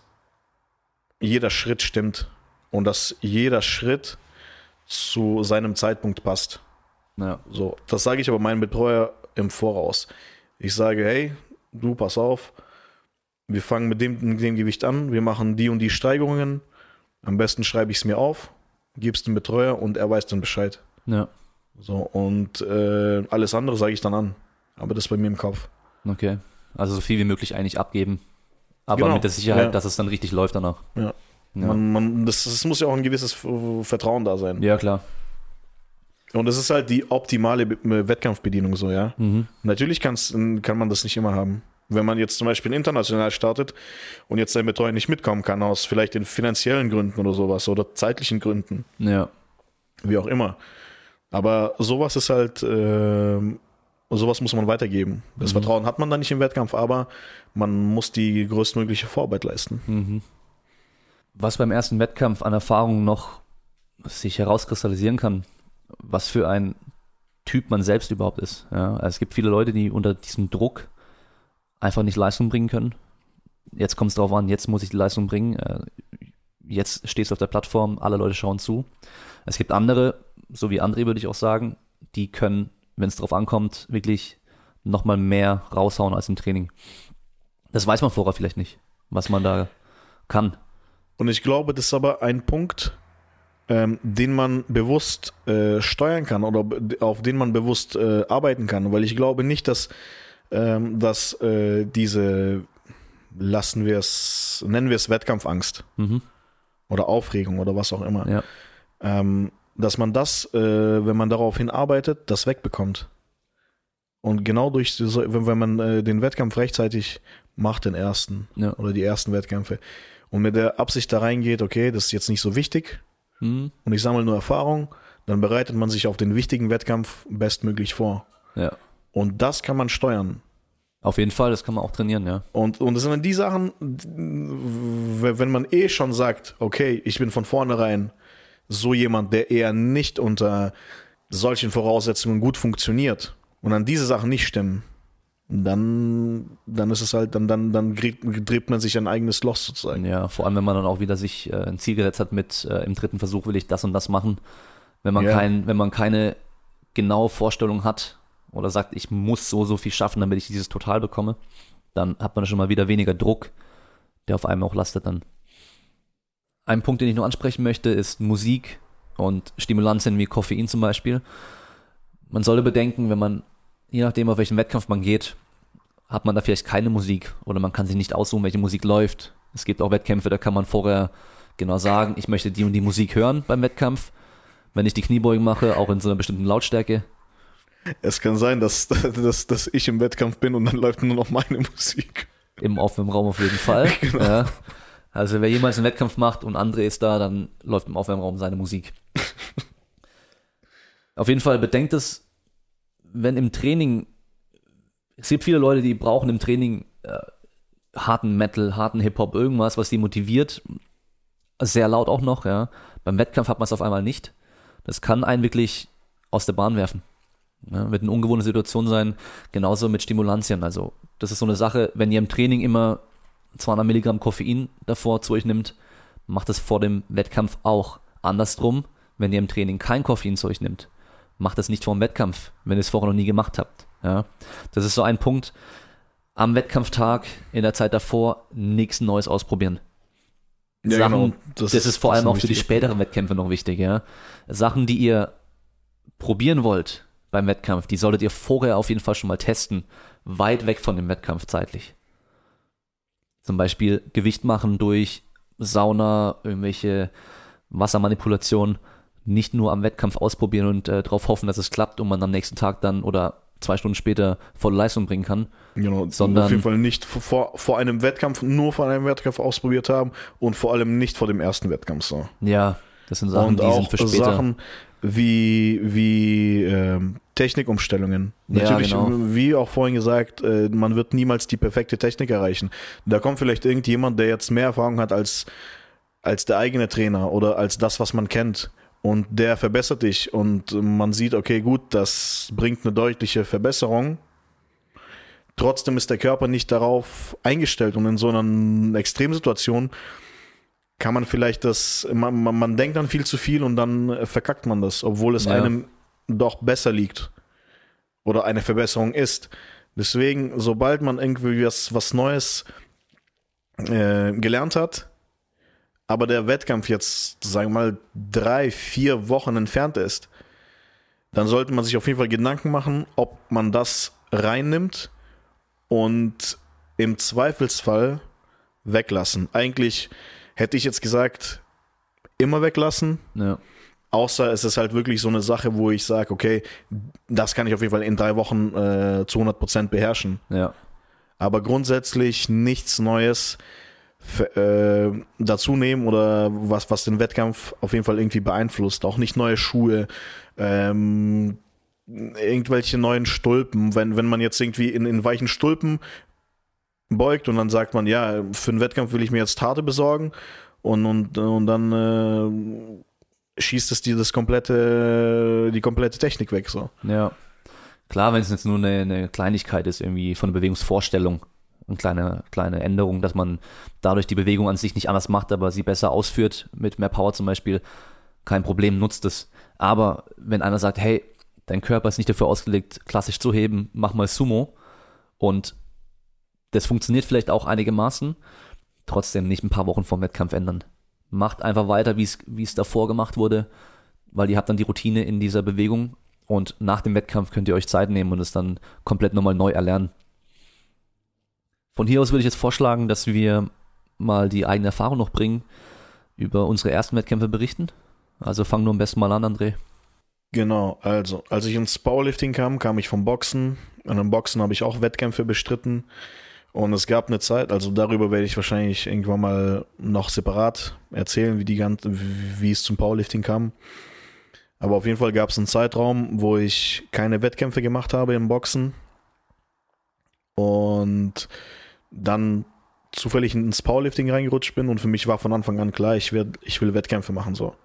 jeder Schritt stimmt und dass jeder Schritt zu seinem Zeitpunkt passt. Ja. So, das sage ich aber meinem Betreuer im Voraus. Ich sage, hey, du pass auf, wir fangen mit dem, mit dem Gewicht an, wir machen die und die Steigerungen. Am besten schreibe ich es mir auf, gib's dem Betreuer und er weiß dann Bescheid. Ja. So, und äh, alles andere sage ich dann an. Aber das ist bei mir im Kopf. Okay. Also so viel wie möglich eigentlich abgeben. Aber Genau, mit der Sicherheit, ja. dass es dann richtig läuft danach. Ja. Ja, Man, man, das, das muss ja auch ein gewisses Vertrauen da sein. ja klar. Und das ist halt die optimale Be- Wettkampfbedienung so, ja. Mhm. Natürlich kann's, kann man das nicht immer haben. Wenn man jetzt zum Beispiel international startet und jetzt sein Betreuer nicht mitkommen kann, aus vielleicht den finanziellen Gründen oder sowas oder zeitlichen Gründen, Ja. wie auch immer. Aber sowas ist halt, ähm, sowas muss man weitergeben. Das Vertrauen hat man dann nicht im Wettkampf, aber man muss die größtmögliche Vorarbeit leisten. Mhm. Was beim ersten Wettkampf an Erfahrung noch sich herauskristallisieren kann, was für ein Typ man selbst überhaupt ist. Ja, also es gibt viele Leute, die unter diesem Druck einfach nicht Leistung bringen können. Jetzt kommt es darauf an, jetzt muss ich die Leistung bringen. Äh, Jetzt stehst du auf der Plattform, alle Leute schauen zu. Es gibt andere, so wie André würde ich auch sagen, die können, wenn es darauf ankommt, wirklich nochmal mehr raushauen als im Training. Das weiß man vorher vielleicht nicht, was man da kann. Und ich glaube, das ist aber ein Punkt, ähm, den man bewusst äh, steuern kann oder auf den man bewusst äh, arbeiten kann. Weil ich glaube nicht, dass, ähm, dass äh, diese, lassen wir es, nennen wir es Wettkampfangst Mhm. oder Aufregung oder was auch immer, Ja. ähm, dass man das, äh, wenn man darauf hinarbeitet, das wegbekommt. Und genau durch, wenn man äh, den Wettkampf rechtzeitig macht, den ersten Ja. oder die ersten Wettkämpfe, und mit der Absicht da reingeht, okay, das ist jetzt nicht so wichtig Mhm. und ich sammle nur Erfahrung, dann bereitet man sich auf den wichtigen Wettkampf bestmöglich vor. Ja. Und das kann man steuern. Auf jeden Fall, das kann man auch trainieren, ja. Und, und das sind dann die Sachen, wenn man eh schon sagt, okay, ich bin von vornherein so jemand, der eher nicht unter solchen Voraussetzungen gut funktioniert und dann diese Sachen nicht stimmen, dann, dann ist es halt, dann, dann, dann gräbt man sich ein eigenes Loch sozusagen. Ja, vor allem, wenn man dann auch wieder sich äh, ein Ziel gesetzt hat mit äh, im dritten Versuch will ich das und das machen. Wenn man Ja. kein, wenn man keine genaue Vorstellung hat oder sagt, ich muss so, so viel schaffen, damit ich dieses Total bekomme, dann hat man schon mal wieder weniger Druck, der auf einem auch lastet dann. Ein Punkt, den ich noch ansprechen möchte, ist Musik und Stimulantien wie Koffein zum Beispiel. Man sollte bedenken, wenn man, je nachdem auf welchen Wettkampf man geht, hat man da vielleicht keine Musik oder man kann sich nicht aussuchen, welche Musik läuft. Es gibt auch Wettkämpfe, da kann man vorher genau sagen, ich möchte die und die Musik hören beim Wettkampf. Wenn ich die Kniebeugen mache, auch in so einer bestimmten Lautstärke. Es kann sein, dass, dass, dass ich im Wettkampf bin und dann läuft nur noch meine Musik. Im Aufwärmraum auf jeden Fall. ja. Also wer jemals einen Wettkampf macht und André ist da, dann läuft im Aufwärmraum seine Musik. auf jeden Fall bedenkt es, wenn im Training, es gibt viele Leute, die brauchen im Training äh, harten Metal, harten Hip-Hop, irgendwas, was die motiviert. Sehr laut auch noch, ja. Beim Wettkampf hat man es auf einmal nicht. Das kann einen wirklich aus der Bahn werfen. Ja, wird eine ungewohnte Situation sein, genauso mit Stimulantien. Also, das ist so eine Sache, wenn ihr im Training immer 200 Milligramm Koffein davor zu euch nimmt, macht es vor dem Wettkampf auch. Andersrum, wenn ihr im Training kein Koffein zu euch nimmt, macht es nicht vor dem Wettkampf, wenn ihr es vorher noch nie gemacht habt. Ja, das ist so ein Punkt. Am Wettkampftag, in der Zeit davor, nichts Neues ausprobieren. Ja, Sachen, genau. das, Das ist vor das allem auch für die späteren Wettkämpfe noch wichtig, ja. Sachen, die ihr probieren wollt beim Wettkampf, die solltet ihr vorher auf jeden Fall schon mal testen, weit weg von dem Wettkampf zeitlich. Zum Beispiel Gewicht machen durch Sauna, irgendwelche Wassermanipulationen, nicht nur am Wettkampf ausprobieren und äh, darauf hoffen, dass es klappt und man am nächsten Tag dann oder zwei Stunden später volle Leistung bringen kann. Genau, Sondern- auf jeden Fall nicht vor, vor einem Wettkampf, nur vor einem Wettkampf ausprobiert haben und vor allem nicht vor dem ersten Wettkampf so. Ja, das sind Sachen, und die auch sind für später. Sachen wie, wie ähm, Technikumstellungen. Ja, Natürlich, genau. wie auch vorhin gesagt, äh, man wird niemals die perfekte Technik erreichen. Da kommt vielleicht irgendjemand, der jetzt mehr Erfahrung hat als, als der eigene Trainer oder als das, was man kennt. Und der verbessert dich und man sieht, okay, gut, das bringt eine deutliche Verbesserung. Trotzdem ist der Körper nicht darauf eingestellt und in so einer Extremsituation kann man vielleicht das, man, man, man denkt dann viel zu viel und dann äh, verkackt man das, obwohl es Ja. einem doch besser liegt oder eine Verbesserung ist. Deswegen, sobald man irgendwie was, was Neues äh, gelernt hat, aber der Wettkampf jetzt, sagen wir mal, drei, vier Wochen entfernt ist, dann sollte man sich auf jeden Fall Gedanken machen, ob man das reinnimmt und im Zweifelsfall weglassen. Eigentlich hätte ich jetzt gesagt, immer weglassen, Ja. außer es ist halt wirklich so eine Sache, wo ich sage, okay, das kann ich auf jeden Fall in drei Wochen äh, zu 100% beherrschen. ja. Aber grundsätzlich nichts Neues äh, dazu nehmen oder was, was den Wettkampf auf jeden Fall irgendwie beeinflusst. Auch nicht neue Schuhe, ähm, irgendwelche neuen Stulpen. Wenn, wenn man jetzt irgendwie in, in weichen Stulpen beugt und dann sagt man, ja, für den Wettkampf will ich mir jetzt Harte besorgen und, und, und dann äh, schießt es dir das komplette, die komplette Technik weg. So. Ja. Klar, wenn es jetzt nur eine, eine Kleinigkeit ist, irgendwie von der Bewegungsvorstellung, eine kleine, kleine Änderung, dass man dadurch die Bewegung an sich nicht anders macht, aber sie besser ausführt, mit mehr Power zum Beispiel, kein Problem, nutzt es. Aber wenn einer sagt, hey, dein Körper ist nicht dafür ausgelegt, klassisch zu heben, mach mal Sumo und das funktioniert vielleicht auch einigermaßen, trotzdem nicht ein paar Wochen vorm Wettkampf ändern. Macht einfach weiter, wie es wie es davor gemacht wurde, weil ihr habt dann die Routine in dieser Bewegung und nach dem Wettkampf könnt ihr euch Zeit nehmen und es dann komplett nochmal neu erlernen. Von hier aus würde ich jetzt vorschlagen, dass wir mal die eigene Erfahrung noch bringen, über unsere ersten Wettkämpfe berichten. Also fang nur am besten mal an, André. Genau, also als ich ins Powerlifting kam, kam ich vom Boxen. Und im Boxen habe ich auch Wettkämpfe bestritten. Und es gab eine Zeit, also darüber werde ich wahrscheinlich irgendwann mal noch separat erzählen, wie die ganze, wie es zum Powerlifting kam. Aber auf jeden Fall gab es einen Zeitraum, wo ich keine Wettkämpfe gemacht habe im Boxen. Und dann zufällig ins Powerlifting reingerutscht bin und für mich war von Anfang an klar, ich, werd, ich will Wettkämpfe machen so.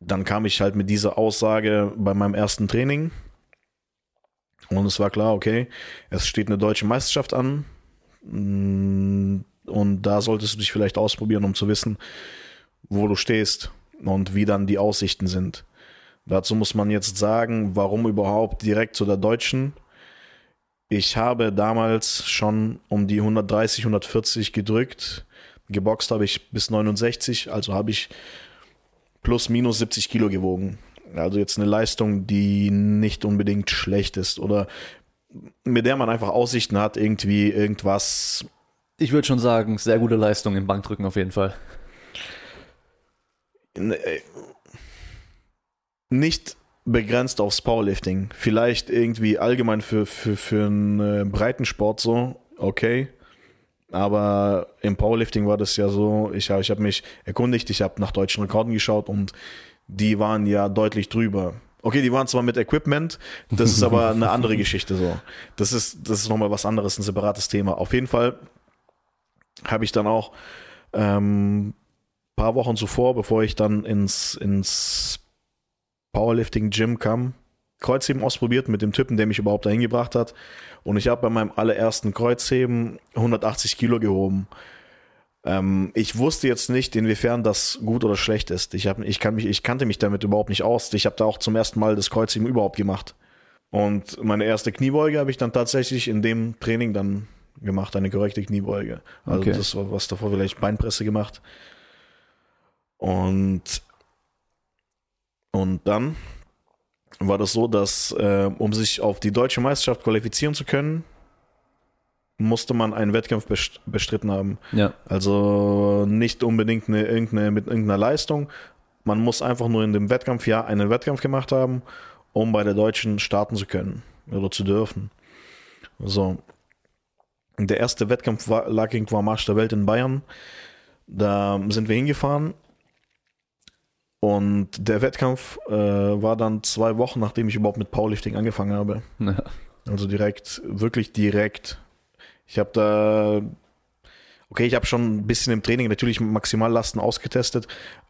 Dann kam ich halt mit dieser Aussage bei meinem ersten Training und es war klar, okay, es steht eine deutsche Meisterschaft an und da solltest du dich vielleicht ausprobieren, um zu wissen, wo du stehst und wie dann die Aussichten sind. Dazu muss man jetzt sagen, warum überhaupt direkt zu der deutschen. Ich habe damals schon um die 130, 140 gedrückt. Geboxt habe ich bis 69, also habe ich plus minus 70 Kilo gewogen. Also jetzt eine Leistung, die nicht unbedingt schlecht ist oder mit der man einfach Aussichten hat, irgendwie irgendwas. Ich würde schon sagen, sehr gute Leistung im Bankdrücken auf jeden Fall. äh, Nicht begrenzt aufs Powerlifting. Vielleicht irgendwie allgemein für, für, für einen äh, Breitensport so, okay. Aber im Powerlifting war das ja so, ich habe ich hab mich erkundigt, ich habe nach deutschen Rekorden geschaut und die waren ja deutlich drüber. Okay, die waren zwar mit Equipment, das ist aber eine andere Geschichte so. Das ist, das ist nochmal was anderes, ein separates Thema. Auf jeden Fall habe ich dann auch ähm, paar Wochen zuvor, bevor ich dann ins, ins Powerlifting Gym kam, Kreuzheben ausprobiert mit dem Typen, der mich überhaupt dahin gebracht hat. Und ich habe bei meinem allerersten Kreuzheben 180 Kilo gehoben. Ähm, ich wusste jetzt nicht, inwiefern das gut oder schlecht ist. Ich, hab, ich, kann mich, ich kannte mich damit überhaupt nicht aus. Ich habe da auch zum ersten Mal das Kreuzheben überhaupt gemacht. Und meine erste Kniebeuge habe ich dann tatsächlich in dem Training dann gemacht, eine korrekte Kniebeuge. Also Okay. das war was davor vielleicht Beinpresse gemacht. Und, und dann war das so, dass äh, um sich auf die deutsche Meisterschaft qualifizieren zu können, musste man einen Wettkampf best- bestritten haben. Ja. Also nicht unbedingt eine, irgendeine, mit irgendeiner Leistung. Man muss einfach nur in dem Wettkampfjahr einen Wettkampf gemacht haben, um bei der Deutschen starten zu können oder zu dürfen. So. Der erste Wettkampf war, lag am Marsch der Welt in Bayern. Da sind wir hingefahren. Und der Wettkampf äh, war dann zwei Wochen, nachdem ich überhaupt mit Powerlifting angefangen habe. Ja. Also direkt, wirklich direkt. Ich habe da, okay, ich habe schon ein bisschen im Training natürlich Maximallasten ausgetestet,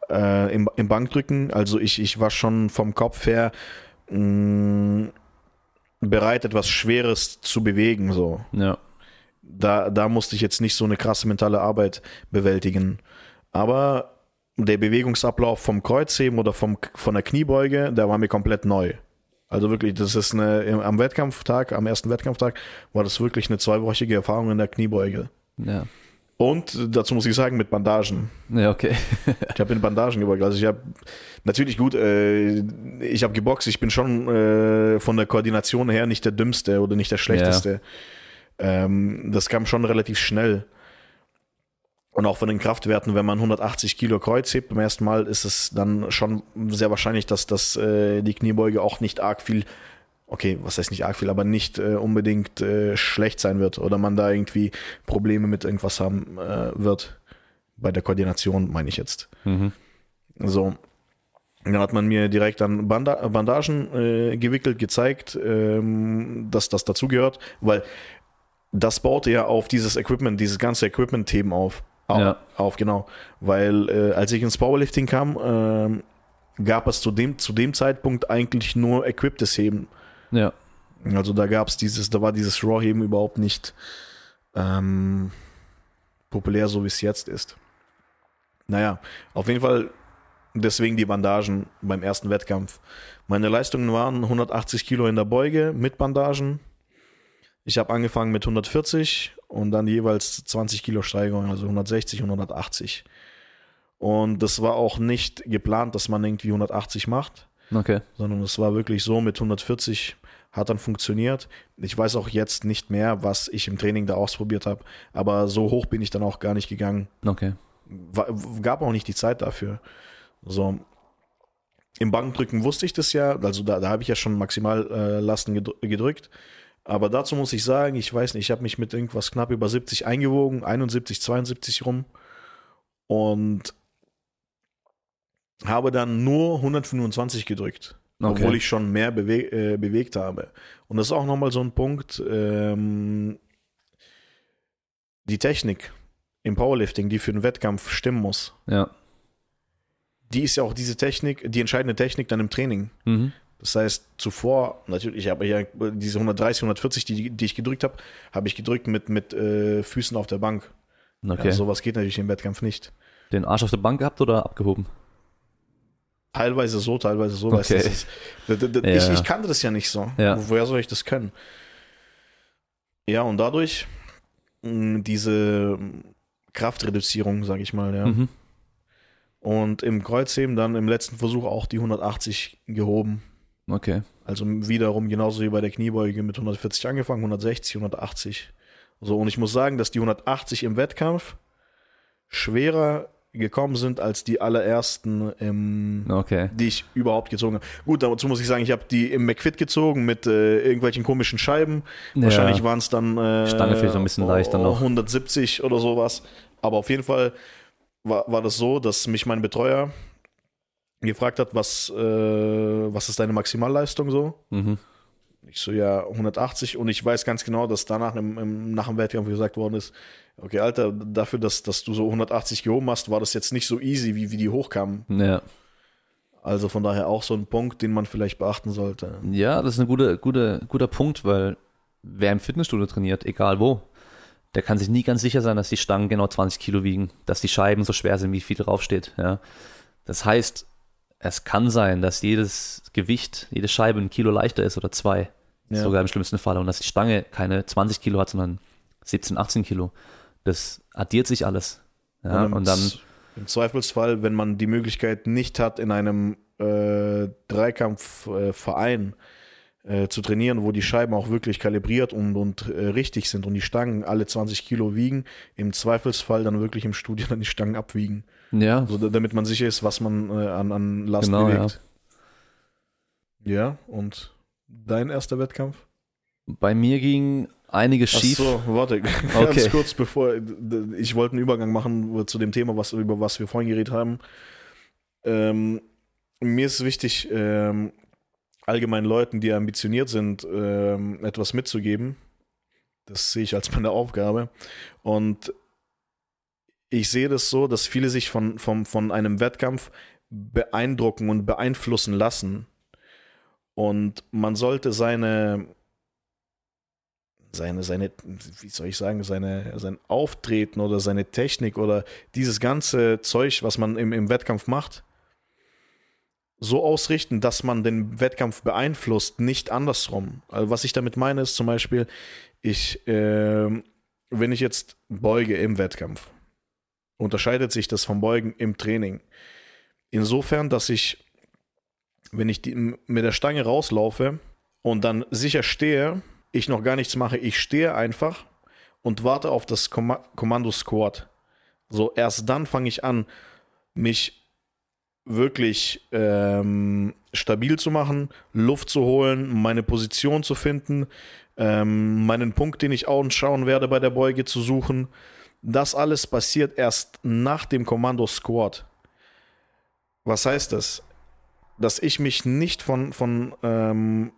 äh, im, im Bankdrücken. Also ich, ich war schon vom Kopf her mh, bereit, etwas Schweres zu bewegen. So. Ja. Da, da musste ich jetzt nicht so eine krasse mentale Arbeit bewältigen. Aber der Bewegungsablauf vom Kreuzheben oder vom, von der Kniebeuge, der war mir komplett neu. Also wirklich, das ist eine, am Wettkampftag, am ersten Wettkampftag, war das wirklich eine zweiwöchige Erfahrung in der Kniebeuge. Ja. Und dazu muss ich sagen, mit Bandagen. Ja, okay. Ich habe in Bandagen gebeugt. Also ich habe natürlich gut, äh, ich habe geboxt, ich bin schon äh, von der Koordination her nicht der dümmste oder nicht der schlechteste. Ähm, das kam schon relativ schnell. Und auch von den Kraftwerten, wenn man 180 Kilo Kreuz hebt beim ersten Mal, ist es dann schon sehr wahrscheinlich, dass das äh, die Kniebeuge auch nicht arg viel, okay, was heißt nicht arg viel, aber nicht äh, unbedingt äh, schlecht sein wird oder man da irgendwie Probleme mit irgendwas haben äh, wird. Bei der Koordination meine ich jetzt. Mhm. So. Dann hat man mir direkt an Banda Bandagen äh, gewickelt, gezeigt, ähm, dass das dazugehört, weil das baute ja auf dieses Equipment, dieses ganze Equipment-Themen auf. Au- Ja. Auf, genau. Weil äh, als ich ins Powerlifting kam, ähm, gab es zu dem, zu dem Zeitpunkt eigentlich nur equiptes Heben. Ja. Also da gab es dieses, da war dieses Raw-Heben überhaupt nicht ähm, populär, so wie es jetzt ist. Naja, auf jeden Fall deswegen die Bandagen beim ersten Wettkampf. Meine Leistungen waren 180 Kilo in der Beuge mit Bandagen. Ich habe angefangen mit 140 und dann jeweils 20 Kilo Steigerung, also 160 und 180. Und das war auch nicht geplant, dass man irgendwie 180 macht Okay. sondern es war wirklich so mit 140 hat dann funktioniert. Ich weiß auch jetzt nicht mehr, was ich im Training da ausprobiert habe, aber so hoch bin ich dann auch gar nicht gegangen. Okay. War, gab auch nicht die Zeit dafür. So im Bankdrücken wusste ich das ja, also da, da habe ich ja schon Maximallasten äh, Lasten gedr- gedrückt. Aber dazu muss ich sagen, ich weiß nicht, ich habe mich mit irgendwas knapp über 70 eingewogen, 71, 72 rum und habe dann nur 125 gedrückt. Okay. Obwohl ich schon mehr bewe äh, bewegt habe. Und das ist auch nochmal so ein Punkt, ähm, die Technik im Powerlifting, die für den Wettkampf stimmen muss, Ja. die ist ja auch diese Technik, die entscheidende Technik dann im Training. Mhm. Das heißt, zuvor, natürlich, ich habe ja diese 130, 140, die, die ich gedrückt habe, habe ich gedrückt mit, mit äh, Füßen auf der Bank. Okay. Ja, sowas geht natürlich im Wettkampf nicht. Den Arsch auf der Bank gehabt oder abgehoben? Teilweise so, teilweise so. Okay. ist, Ja, ich, ich kannte das ja nicht so. Ja. Woher soll ich das können? Ja, und dadurch mh, diese Kraftreduzierung, sage ich mal, ja. Mhm. Und im Kreuzheben dann im letzten Versuch auch die 180 gehoben. Okay. Also wiederum genauso wie bei der Kniebeuge mit 140 angefangen, 160, 180. So, und ich muss sagen, dass die 180 im Wettkampf schwerer gekommen sind als die allerersten im, Okay. die ich überhaupt gezogen habe. Gut, dazu muss ich sagen, ich habe die im McFit gezogen mit äh, irgendwelchen komischen Scheiben. Wahrscheinlich ja. waren es dann äh, Stange vielleicht ein bisschen leichter noch. 170 oder sowas. Aber auf jeden Fall war, war das so, dass mich mein Betreuer gefragt hat, was, äh, was ist deine Maximalleistung so? Mhm. Ich so, ja, 180 und ich weiß ganz genau, dass danach im, im, nach dem Wettkampf gesagt worden ist, okay, Alter, dafür, dass, dass du so 180 gehoben hast, war das jetzt nicht so easy, wie, wie die hochkamen. Ja. Also von daher auch so ein Punkt, den man vielleicht beachten sollte. Ja, das ist ein guter, guter, guter Punkt, weil wer im Fitnessstudio trainiert, egal wo, der kann sich nie ganz sicher sein, dass die Stangen genau 20 Kilo wiegen, dass die Scheiben so schwer sind, wie viel draufsteht. Ja. Das heißt, es kann sein, dass jedes Gewicht, jede Scheibe ein Kilo leichter ist oder zwei, Ja. sogar im schlimmsten Fall, und dass die Stange keine 20 Kilo hat, sondern 17, 18 Kilo. Das addiert sich alles. Ja, im und dann, im Zweifelsfall, wenn man die Möglichkeit nicht hat, in einem äh, Dreikampfverein äh, zu trainieren, wo die Scheiben auch wirklich kalibriert und, und äh, richtig sind und die Stangen alle 20 Kilo wiegen, im Zweifelsfall dann wirklich im Studio dann die Stangen abwiegen. Ja. So, damit man sicher ist, was man äh, an, an Last Genau, bewegt. Ja. und dein erster Wettkampf? Bei mir ging einiges Ach schief. so, warte, ganz Okay. kurz bevor, ich wollte einen Übergang machen zu dem Thema, was, über was wir vorhin geredet haben. Ähm, mir ist wichtig, ähm, allgemein Leuten, die ambitioniert sind, ähm, etwas mitzugeben. Das sehe ich als meine Aufgabe. Und ich sehe das so, dass viele sich von, von, von einem Wettkampf beeindrucken und beeinflussen lassen. Und man sollte seine, seine, seine, wie soll ich sagen, seine, sein Auftreten oder seine Technik oder dieses ganze Zeug, was man im, im Wettkampf macht, so ausrichten, dass man den Wettkampf beeinflusst, nicht andersrum. Also was ich damit meine, ist zum Beispiel, ich, ähm, wenn ich jetzt beuge im Wettkampf, unterscheidet sich das vom Beugen im Training. Insofern, dass ich, wenn ich die, mit der Stange rauslaufe und dann sicher stehe, ich noch gar nichts mache, ich stehe einfach und warte auf das Komma Kommando Squat. So, erst dann fange ich an, mich wirklich ähm, stabil zu machen, Luft zu holen, meine Position zu finden, ähm, meinen Punkt, den ich anschauen werde bei der Beuge zu suchen. Das alles passiert erst nach dem Kommando Squat. Was heißt das? Dass ich mich nicht von, von ähm,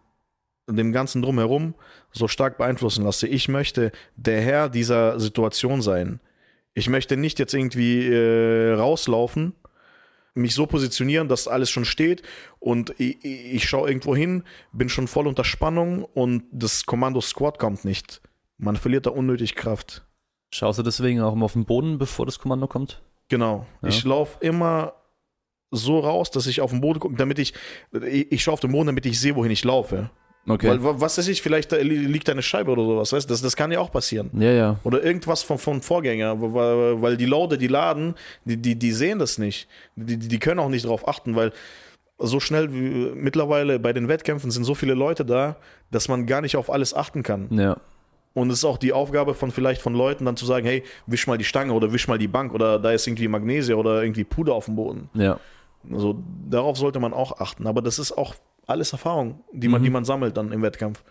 dem Ganzen drumherum so stark beeinflussen lasse. Ich möchte der Herr dieser Situation sein. Ich möchte nicht jetzt irgendwie äh, rauslaufen, mich so positionieren, dass alles schon steht und ich, ich schaue irgendwo hin, bin schon voll unter Spannung und das Kommando Squat kommt nicht. Man verliert da unnötig Kraft. Schaust du deswegen auch immer auf den Boden, bevor das Kommando kommt? Genau. Ja. Ich laufe immer so raus, dass ich auf den Boden gucke, damit ich, ich, ich schaue auf den Boden, damit ich sehe, wohin ich laufe. Okay. Weil, wa- was weiß ich, vielleicht da li- liegt eine Scheibe oder sowas, weißt du, das, das kann ja auch passieren. ja, ja. Oder irgendwas vom, vom Vorgänger, weil, weil die Leute, die laden, die, die, die sehen das nicht. Die, die die können auch nicht darauf achten, weil so schnell wie mittlerweile bei den Wettkämpfen sind so viele Leute da, dass man gar nicht auf alles achten kann. Ja. Und es ist auch die Aufgabe von vielleicht von Leuten dann zu sagen, hey, wisch mal die Stange oder wisch mal die Bank oder da ist irgendwie Magnesia oder irgendwie Puder auf dem Boden. Ja. Also darauf sollte man auch achten. Aber das ist auch alles Erfahrung, die man, Mhm. die man sammelt dann im Wettkampf.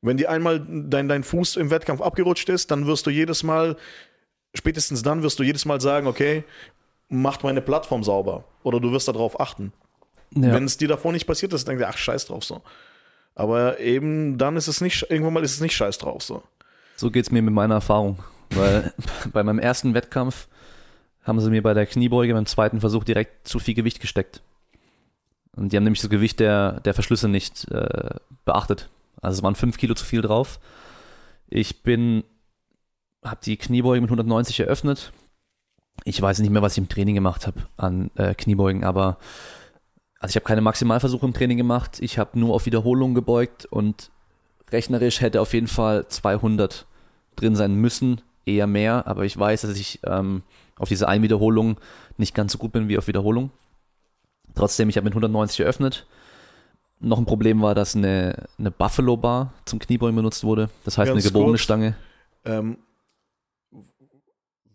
Wenn dir einmal dein, dein Fuß im Wettkampf abgerutscht ist, dann wirst du jedes Mal, spätestens dann wirst du jedes Mal sagen, okay, macht meine Plattform sauber. Oder du wirst darauf achten. ja. Wenn es dir davor nicht passiert ist, dann denkst du, ach, scheiß drauf so. Aber eben dann ist es nicht, irgendwann mal ist es nicht scheiß drauf so. So geht's mir mit meiner Erfahrung. Weil bei meinem ersten Wettkampf haben sie mir bei der Kniebeuge beim zweiten Versuch direkt zu viel Gewicht gesteckt. Und die haben nämlich das Gewicht der, der Verschlüsse nicht äh, beachtet. Also es waren fünf Kilo zu viel drauf. Ich bin, habe die Kniebeuge mit 190 eröffnet. Ich weiß nicht mehr, was ich im Training gemacht habe an äh, Kniebeugen, aber also ich habe keine Maximalversuche im Training gemacht. Ich habe nur auf Wiederholung gebeugt und rechnerisch hätte auf jeden Fall 200 drin sein müssen, eher mehr, aber ich weiß, dass ich ähm, auf diese Einwiederholung nicht ganz so gut bin wie auf Wiederholung. Trotzdem, ich habe mit 190 eröffnet. Noch ein Problem war, dass eine, eine Buffalo Bar zum Kniebeugen benutzt wurde. Das heißt Ganz eine gebogene kurz. Stange. Ähm,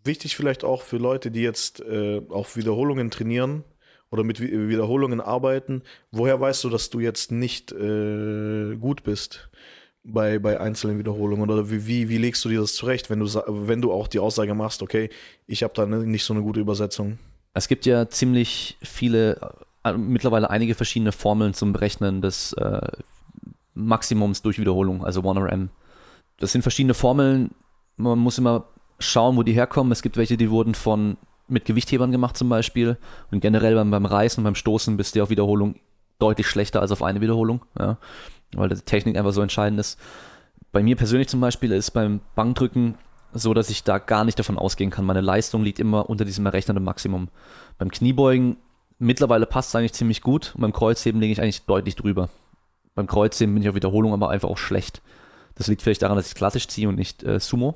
wichtig vielleicht auch für Leute, die jetzt äh, auf Wiederholungen trainieren oder mit Wi- Wiederholungen arbeiten. Woher weißt du, dass du jetzt nicht äh, gut bist bei, bei einzelnen Wiederholungen? Oder wie, wie, wie legst du dir das zurecht, wenn du, wenn du auch die Aussage machst, okay, ich habe da ne- nicht so eine gute Übersetzung? Es gibt ja ziemlich viele, äh, mittlerweile einige verschiedene Formeln zum Berechnen des äh, Maximums durch Wiederholung, also 1RM. Das sind verschiedene Formeln. Man muss immer schauen, wo die herkommen. Es gibt welche, die wurden von mit Gewichthebern gemacht zum Beispiel. Und generell beim, beim Reißen beim Stoßen bist du auf Wiederholung deutlich schlechter als auf eine Wiederholung, ja, weil die Technik einfach so entscheidend ist. Bei mir persönlich zum Beispiel ist beim Bankdrücken so, dass ich da gar nicht davon ausgehen kann. Meine Leistung liegt immer unter diesem errechneten Maximum. Beim Kniebeugen mittlerweile passt es eigentlich ziemlich gut und beim Kreuzheben liege ich eigentlich deutlich drüber. Beim Kreuzheben bin ich auf Wiederholung aber einfach auch schlecht. Das liegt vielleicht daran, dass ich klassisch ziehe und nicht äh, Sumo.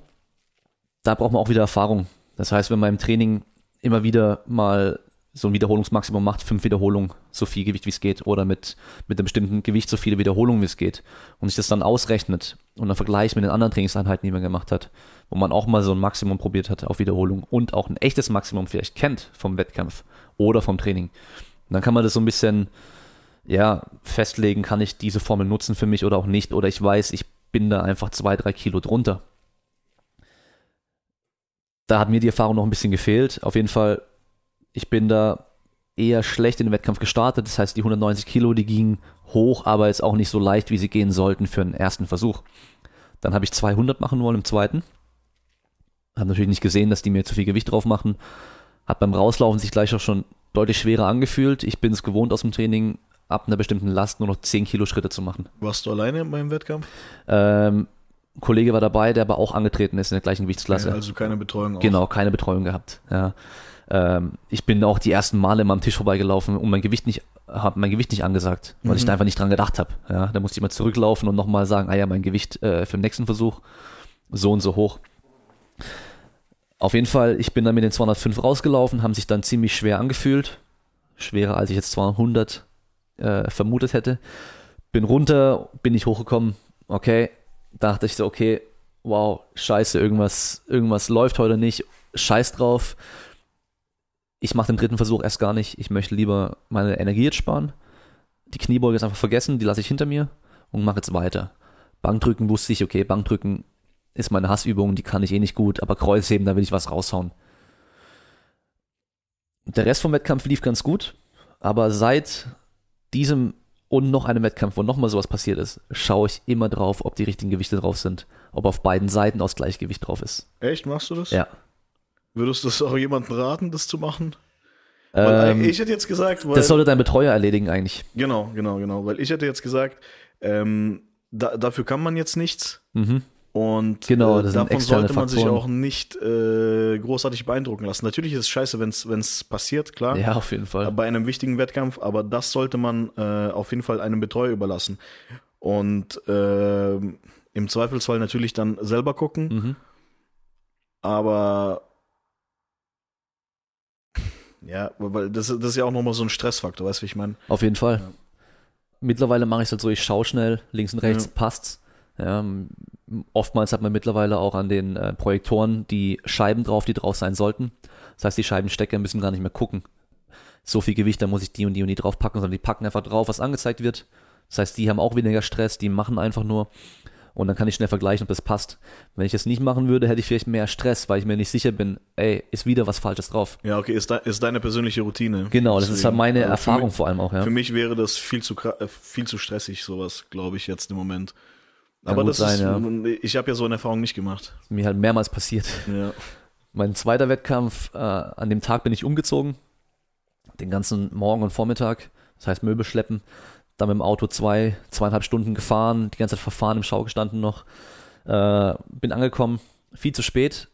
Da braucht man auch wieder Erfahrung. Das heißt, wenn man im Training immer wieder mal so ein Wiederholungsmaximum macht, fünf Wiederholungen, so viel Gewicht wie es geht, oder mit, mit einem bestimmten Gewicht so viele Wiederholungen wie es geht. Und sich das dann ausrechnet und dann Vergleich mit den anderen Trainingseinheiten, die man gemacht hat, wo man auch mal so ein Maximum probiert hat auf Wiederholung und auch ein echtes Maximum vielleicht kennt vom Wettkampf oder vom Training. Und dann kann man das so ein bisschen, ja, festlegen, kann ich diese Formel nutzen für mich oder auch nicht, oder ich weiß, ich bin da einfach zwei, drei Kilo drunter. Da hat mir die Erfahrung noch ein bisschen gefehlt. Auf jeden Fall ich bin da eher schlecht in den Wettkampf gestartet. Das heißt, die 190 Kilo, die gingen hoch, aber jetzt auch nicht so leicht, wie sie gehen sollten für einen ersten Versuch. Dann habe ich 200 machen wollen im zweiten. Habe natürlich nicht gesehen, dass die mir zu viel Gewicht drauf machen. Hat beim Rauslaufen sich gleich auch schon deutlich schwerer angefühlt. Ich bin es gewohnt aus dem Training, ab einer bestimmten Last nur noch 10 Kilo Schritte zu machen. Warst du alleine beim Wettkampf? Ähm, Kollege war dabei, der aber auch angetreten ist in der gleichen Gewichtsklasse. Also keine Betreuung. Auch. Genau, keine Betreuung gehabt. Ja. Ähm, ich bin auch die ersten Male immer am Tisch vorbeigelaufen und mein Gewicht nicht, habe mein Gewicht nicht angesagt, weil mhm. ich da einfach nicht dran gedacht habe. Ja, da musste ich immer zurücklaufen und nochmal sagen, ah ja, mein Gewicht äh, für den nächsten Versuch so und so hoch. Auf jeden Fall, ich bin dann mit den 205 rausgelaufen, haben sich dann ziemlich schwer angefühlt. Schwerer, als ich jetzt 200 äh, vermutet hätte. Bin runter, bin nicht hochgekommen. Okay, dachte ich so, okay, wow, scheiße, irgendwas, irgendwas läuft heute nicht. Scheiß drauf ich mache den dritten Versuch erst gar nicht. Ich möchte lieber meine Energie jetzt sparen. Die Kniebeuge ist einfach vergessen, die lasse ich hinter mir und mache jetzt weiter. Bankdrücken wusste ich, okay, Bankdrücken ist meine Hassübung, die kann ich eh nicht gut, aber Kreuzheben, da will ich was raushauen. Der Rest vom Wettkampf lief ganz gut, aber seit diesem und noch einem Wettkampf, wo nochmal sowas passiert ist, schaue ich immer drauf, ob die richtigen Gewichte drauf sind, ob auf beiden Seiten aus Gleichgewicht drauf ist. Echt, machst du das? Ja. Würdest du das auch jemandem raten, das zu machen? Ähm, ich hätte jetzt gesagt, weil, das sollte dein Betreuer erledigen eigentlich. Genau, genau, genau. Weil ich hätte jetzt gesagt, ähm, da, dafür kann man jetzt nichts. Mhm. Und genau, äh, davon sollte man Faktoren. sich auch nicht äh, großartig beeindrucken lassen. Natürlich ist es scheiße, wenn es passiert, klar. Ja, auf jeden Fall. Bei einem wichtigen Wettkampf, aber das sollte man äh, auf jeden Fall einem Betreuer überlassen. Und äh, im Zweifelsfall natürlich dann selber gucken. Mhm. Aber ja, weil das, das ist ja auch nochmal so ein Stressfaktor, weißt du, wie ich meine? Auf jeden Fall. Ja. Mittlerweile mache ich es halt so, ich schaue schnell, links und rechts ja. passt's. Ja, oftmals hat man mittlerweile auch an den äh, Projektoren die Scheiben drauf, die drauf sein sollten. Das heißt, die Scheibenstecker müssen gar nicht mehr gucken. So viel Gewicht, da muss ich die und die und die drauf packen, sondern die packen einfach drauf, was angezeigt wird. Das heißt, die haben auch weniger Stress, die machen einfach nur und dann kann ich schnell vergleichen, ob das passt. Wenn ich das nicht machen würde, hätte ich vielleicht mehr Stress, weil ich mir nicht sicher bin, ey, ist wieder was Falsches drauf. Ja, okay, ist, de ist deine persönliche Routine. Genau, das Deswegen. ist halt meine also Erfahrung mich, vor allem auch, ja. Für mich wäre das viel zu, äh, viel zu stressig, sowas, glaube ich, jetzt im Moment. Aber das sein, ist, ja. ich habe ja so eine Erfahrung nicht gemacht. Ist mir halt mehrmals passiert. Ja. Mein zweiter Wettkampf, äh, an dem Tag bin ich umgezogen. Den ganzen Morgen und Vormittag. Das heißt Möbel schleppen dann mit dem Auto zwei, zweieinhalb Stunden gefahren, die ganze Zeit verfahren, im Schau gestanden noch. Äh, bin angekommen, viel zu spät.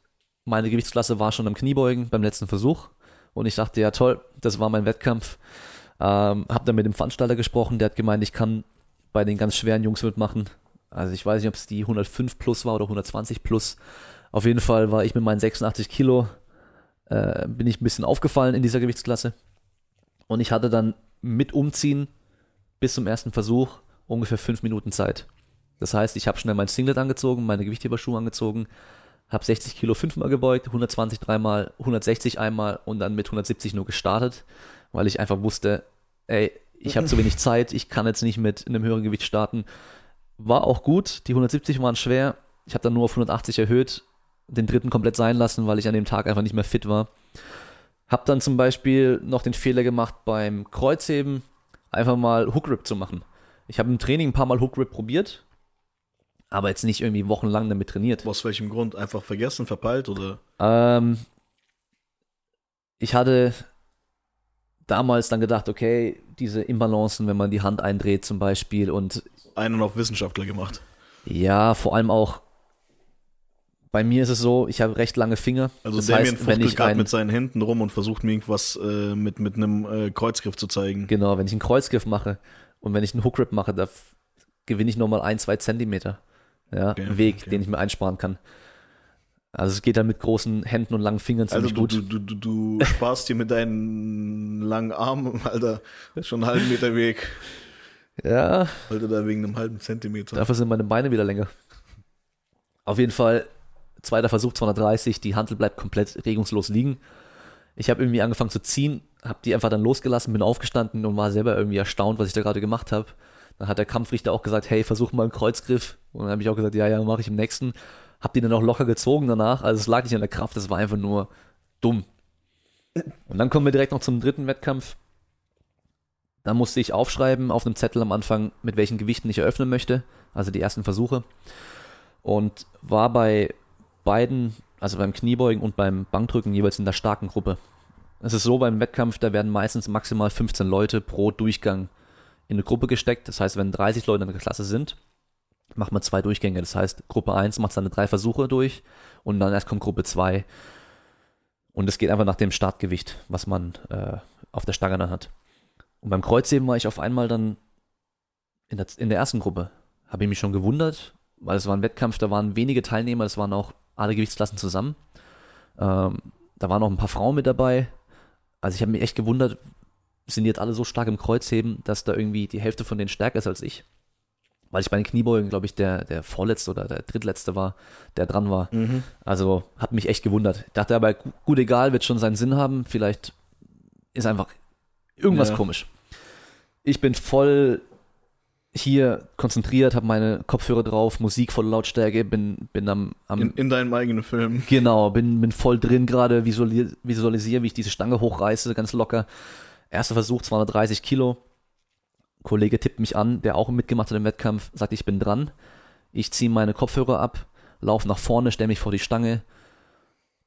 Meine Gewichtsklasse war schon am Kniebeugen beim letzten Versuch. Und ich dachte, ja toll, das war mein Wettkampf. Ähm, hab dann mit dem Veranstalter gesprochen, der hat gemeint, ich kann bei den ganz schweren Jungs mitmachen. Also ich weiß nicht, ob es die 105 plus war oder 120 plus. Auf jeden Fall war ich mit meinen 86 Kilo, äh, bin ich ein bisschen aufgefallen in dieser Gewichtsklasse. Und ich hatte dann mit Umziehen bis zum ersten Versuch ungefähr fünf Minuten Zeit. Das heißt, ich habe schnell mein Singlet angezogen, meine Gewichtheberschuhe angezogen, habe 60 Kilo fünfmal gebeugt, 120 dreimal, 160 einmal und dann mit 170 nur gestartet, weil ich einfach wusste, ey, ich habe zu wenig Zeit, ich kann jetzt nicht mit einem höheren Gewicht starten. War auch gut, die 170 waren schwer. Ich habe dann nur auf 180 erhöht, den dritten komplett sein lassen, weil ich an dem Tag einfach nicht mehr fit war. Hab dann zum Beispiel noch den Fehler gemacht beim Kreuzheben einfach mal Hook zu machen. Ich habe im Training ein paar Mal Hook probiert, aber jetzt nicht irgendwie wochenlang damit trainiert. Aus welchem Grund? Einfach vergessen, verpeilt oder? Ähm, ich hatte damals dann gedacht, okay, diese Imbalancen, wenn man die Hand eindreht zum Beispiel und. Einen auf Wissenschaftler gemacht. Ja, vor allem auch bei mir ist es so, ich habe recht lange Finger. Also das Damien heißt, ich gerade mit seinen Händen rum und versucht mir irgendwas äh, mit, mit einem äh, Kreuzgriff zu zeigen. Genau, wenn ich einen Kreuzgriff mache und wenn ich einen Hookgrip mache, da gewinne ich nochmal ein, zwei Zentimeter. Ja, okay, Weg, okay. den ich mir einsparen kann. Also es geht dann mit großen Händen und langen Fingern Also ziemlich du, gut. du, du, du, du sparst dir mit deinen langen Armen, Alter, schon einen halben Meter Weg. Ja, Alter, da wegen einem halben Zentimeter. dafür sind meine Beine wieder länger. Auf jeden Fall, zweiter Versuch 230, die Hantel bleibt komplett regungslos liegen. Ich habe irgendwie angefangen zu ziehen, habe die einfach dann losgelassen, bin aufgestanden und war selber irgendwie erstaunt, was ich da gerade gemacht habe. Dann hat der Kampfrichter auch gesagt, hey, versuch mal einen Kreuzgriff. Und dann habe ich auch gesagt, ja, ja, mache ich im nächsten. Hab die dann auch locker gezogen danach. Also es lag nicht an der Kraft, es war einfach nur dumm. Und dann kommen wir direkt noch zum dritten Wettkampf. Da musste ich aufschreiben auf einem Zettel am Anfang, mit welchen Gewichten ich eröffnen möchte. Also die ersten Versuche. Und war bei beiden, also beim Kniebeugen und beim Bankdrücken jeweils in der starken Gruppe. Es ist so beim Wettkampf, da werden meistens maximal 15 Leute pro Durchgang in eine Gruppe gesteckt. Das heißt, wenn 30 Leute in der Klasse sind, macht man zwei Durchgänge. Das heißt, Gruppe 1 macht seine drei Versuche durch und dann erst kommt Gruppe 2. Und es geht einfach nach dem Startgewicht, was man äh, auf der Stange dann hat. Und beim Kreuzheben war ich auf einmal dann in der, in der ersten Gruppe. Habe ich mich schon gewundert, weil es war ein Wettkampf, da waren wenige Teilnehmer, es waren auch alle Gewichtsklassen zusammen. Ähm, da waren noch ein paar Frauen mit dabei. Also ich habe mich echt gewundert, sind jetzt alle so stark im Kreuzheben, dass da irgendwie die Hälfte von denen stärker ist als ich. Weil ich bei den Kniebeugen, glaube ich, der, der vorletzte oder der drittletzte war, der dran war. Mhm. Also hat mich echt gewundert. Ich dachte aber, gu- gut, egal, wird schon seinen Sinn haben. Vielleicht ist einfach irgendwas Ja. komisch. Ich bin voll hier konzentriert, habe meine Kopfhörer drauf, Musik voll Lautstärke, bin, bin am, am In, in deinem eigenen Film. Genau, bin, bin voll drin gerade, visualis visualisiere, wie ich diese Stange hochreiße, ganz locker. Erster Versuch, 230 Kilo. Kollege tippt mich an, der auch mitgemacht hat im Wettkampf, sagt, ich bin dran. Ich ziehe meine Kopfhörer ab, laufe nach vorne, stelle mich vor die Stange,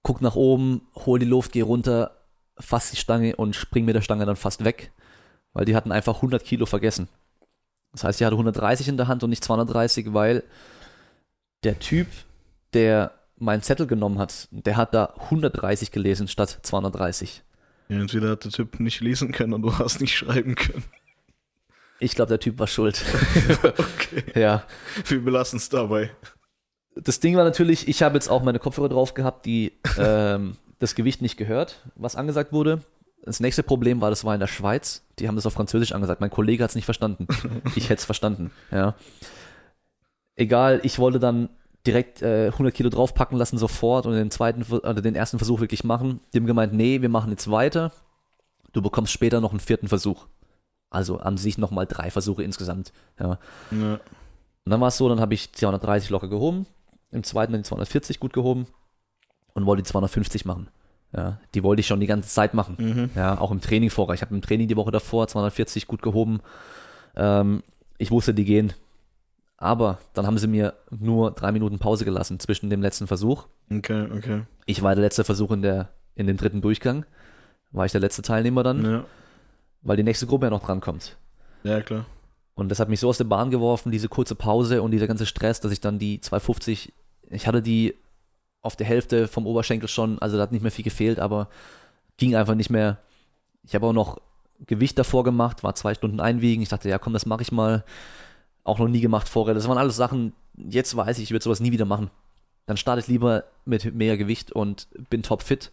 guck nach oben, hol die Luft, gehe runter, fass die Stange und spring mit der Stange dann fast weg, weil die hatten einfach 100 Kilo vergessen. Das heißt, ich hatte 130 in der Hand und nicht 230, weil der Typ, der meinen Zettel genommen hat, der hat da 130 gelesen statt 230. Ja, entweder hat der Typ nicht lesen können und du hast nicht schreiben können. Ich glaube, der Typ war schuld. Okay. ja. Wir belassen es dabei. Das Ding war natürlich, ich habe jetzt auch meine Kopfhörer drauf gehabt, die ähm, das Gewicht nicht gehört, was angesagt wurde. Das nächste Problem war, das war in der Schweiz. Die haben das auf Französisch angesagt. Mein Kollege hat es nicht verstanden. Ich hätte es verstanden. Ja. Egal, ich wollte dann direkt äh, 100 Kilo draufpacken lassen sofort und den zweiten oder den ersten Versuch wirklich machen. Die haben gemeint, nee, wir machen jetzt weiter. Du bekommst später noch einen vierten Versuch. Also an sich nochmal drei Versuche insgesamt. Ja. Ja. Und dann war es so, dann habe ich 230 locker gehoben, im zweiten dann die 240 gut gehoben und wollte die 250 machen. Ja, die wollte ich schon die ganze Zeit machen. Mhm. Ja, auch im Training vorher. Ich habe im Training die Woche davor 240 gut gehoben. Ähm, ich wusste, die gehen. Aber dann haben sie mir nur drei Minuten Pause gelassen zwischen dem letzten Versuch. Okay, okay. Ich war der letzte Versuch in, der, in dem dritten Durchgang. War ich der letzte Teilnehmer dann, Ja, weil die nächste Gruppe ja noch drankommt. ja klar. Und das hat mich so aus der Bahn geworfen, diese kurze Pause und dieser ganze Stress, dass ich dann die 250, ich hatte die auf der Hälfte vom Oberschenkel schon, also da hat nicht mehr viel gefehlt, aber ging einfach nicht mehr. Ich habe auch noch Gewicht davor gemacht, war zwei Stunden einwiegen. Ich dachte, ja komm, das mache ich mal. Auch noch nie gemacht vorher. Das waren alles Sachen, jetzt weiß ich, ich würde sowas nie wieder machen. Dann starte ich lieber mit mehr Gewicht und bin topfit.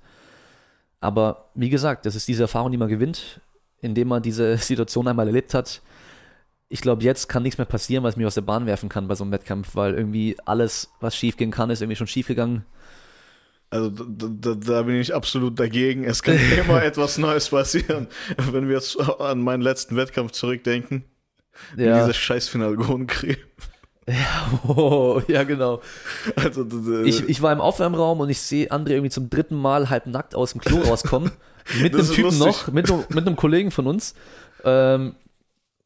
Aber wie gesagt, das ist diese Erfahrung, die man gewinnt, indem man diese Situation einmal erlebt hat ich glaube, jetzt kann nichts mehr passieren, was mich aus der Bahn werfen kann bei so einem Wettkampf, weil irgendwie alles, was schief gehen kann, ist irgendwie schon schief gegangen. Also da, da, da bin ich absolut dagegen. Es kann immer etwas Neues passieren. Wenn wir jetzt an meinen letzten Wettkampf zurückdenken. Ja, Diese scheiß Finalgonencreme. oh, ja genau. Also Ich, ich war im Aufwärmraum und ich sehe André irgendwie zum dritten Mal halb nackt aus dem Klo rauskommen. mit einem Typen lustig. noch, mit, einem- mit einem Kollegen von uns. Ähm,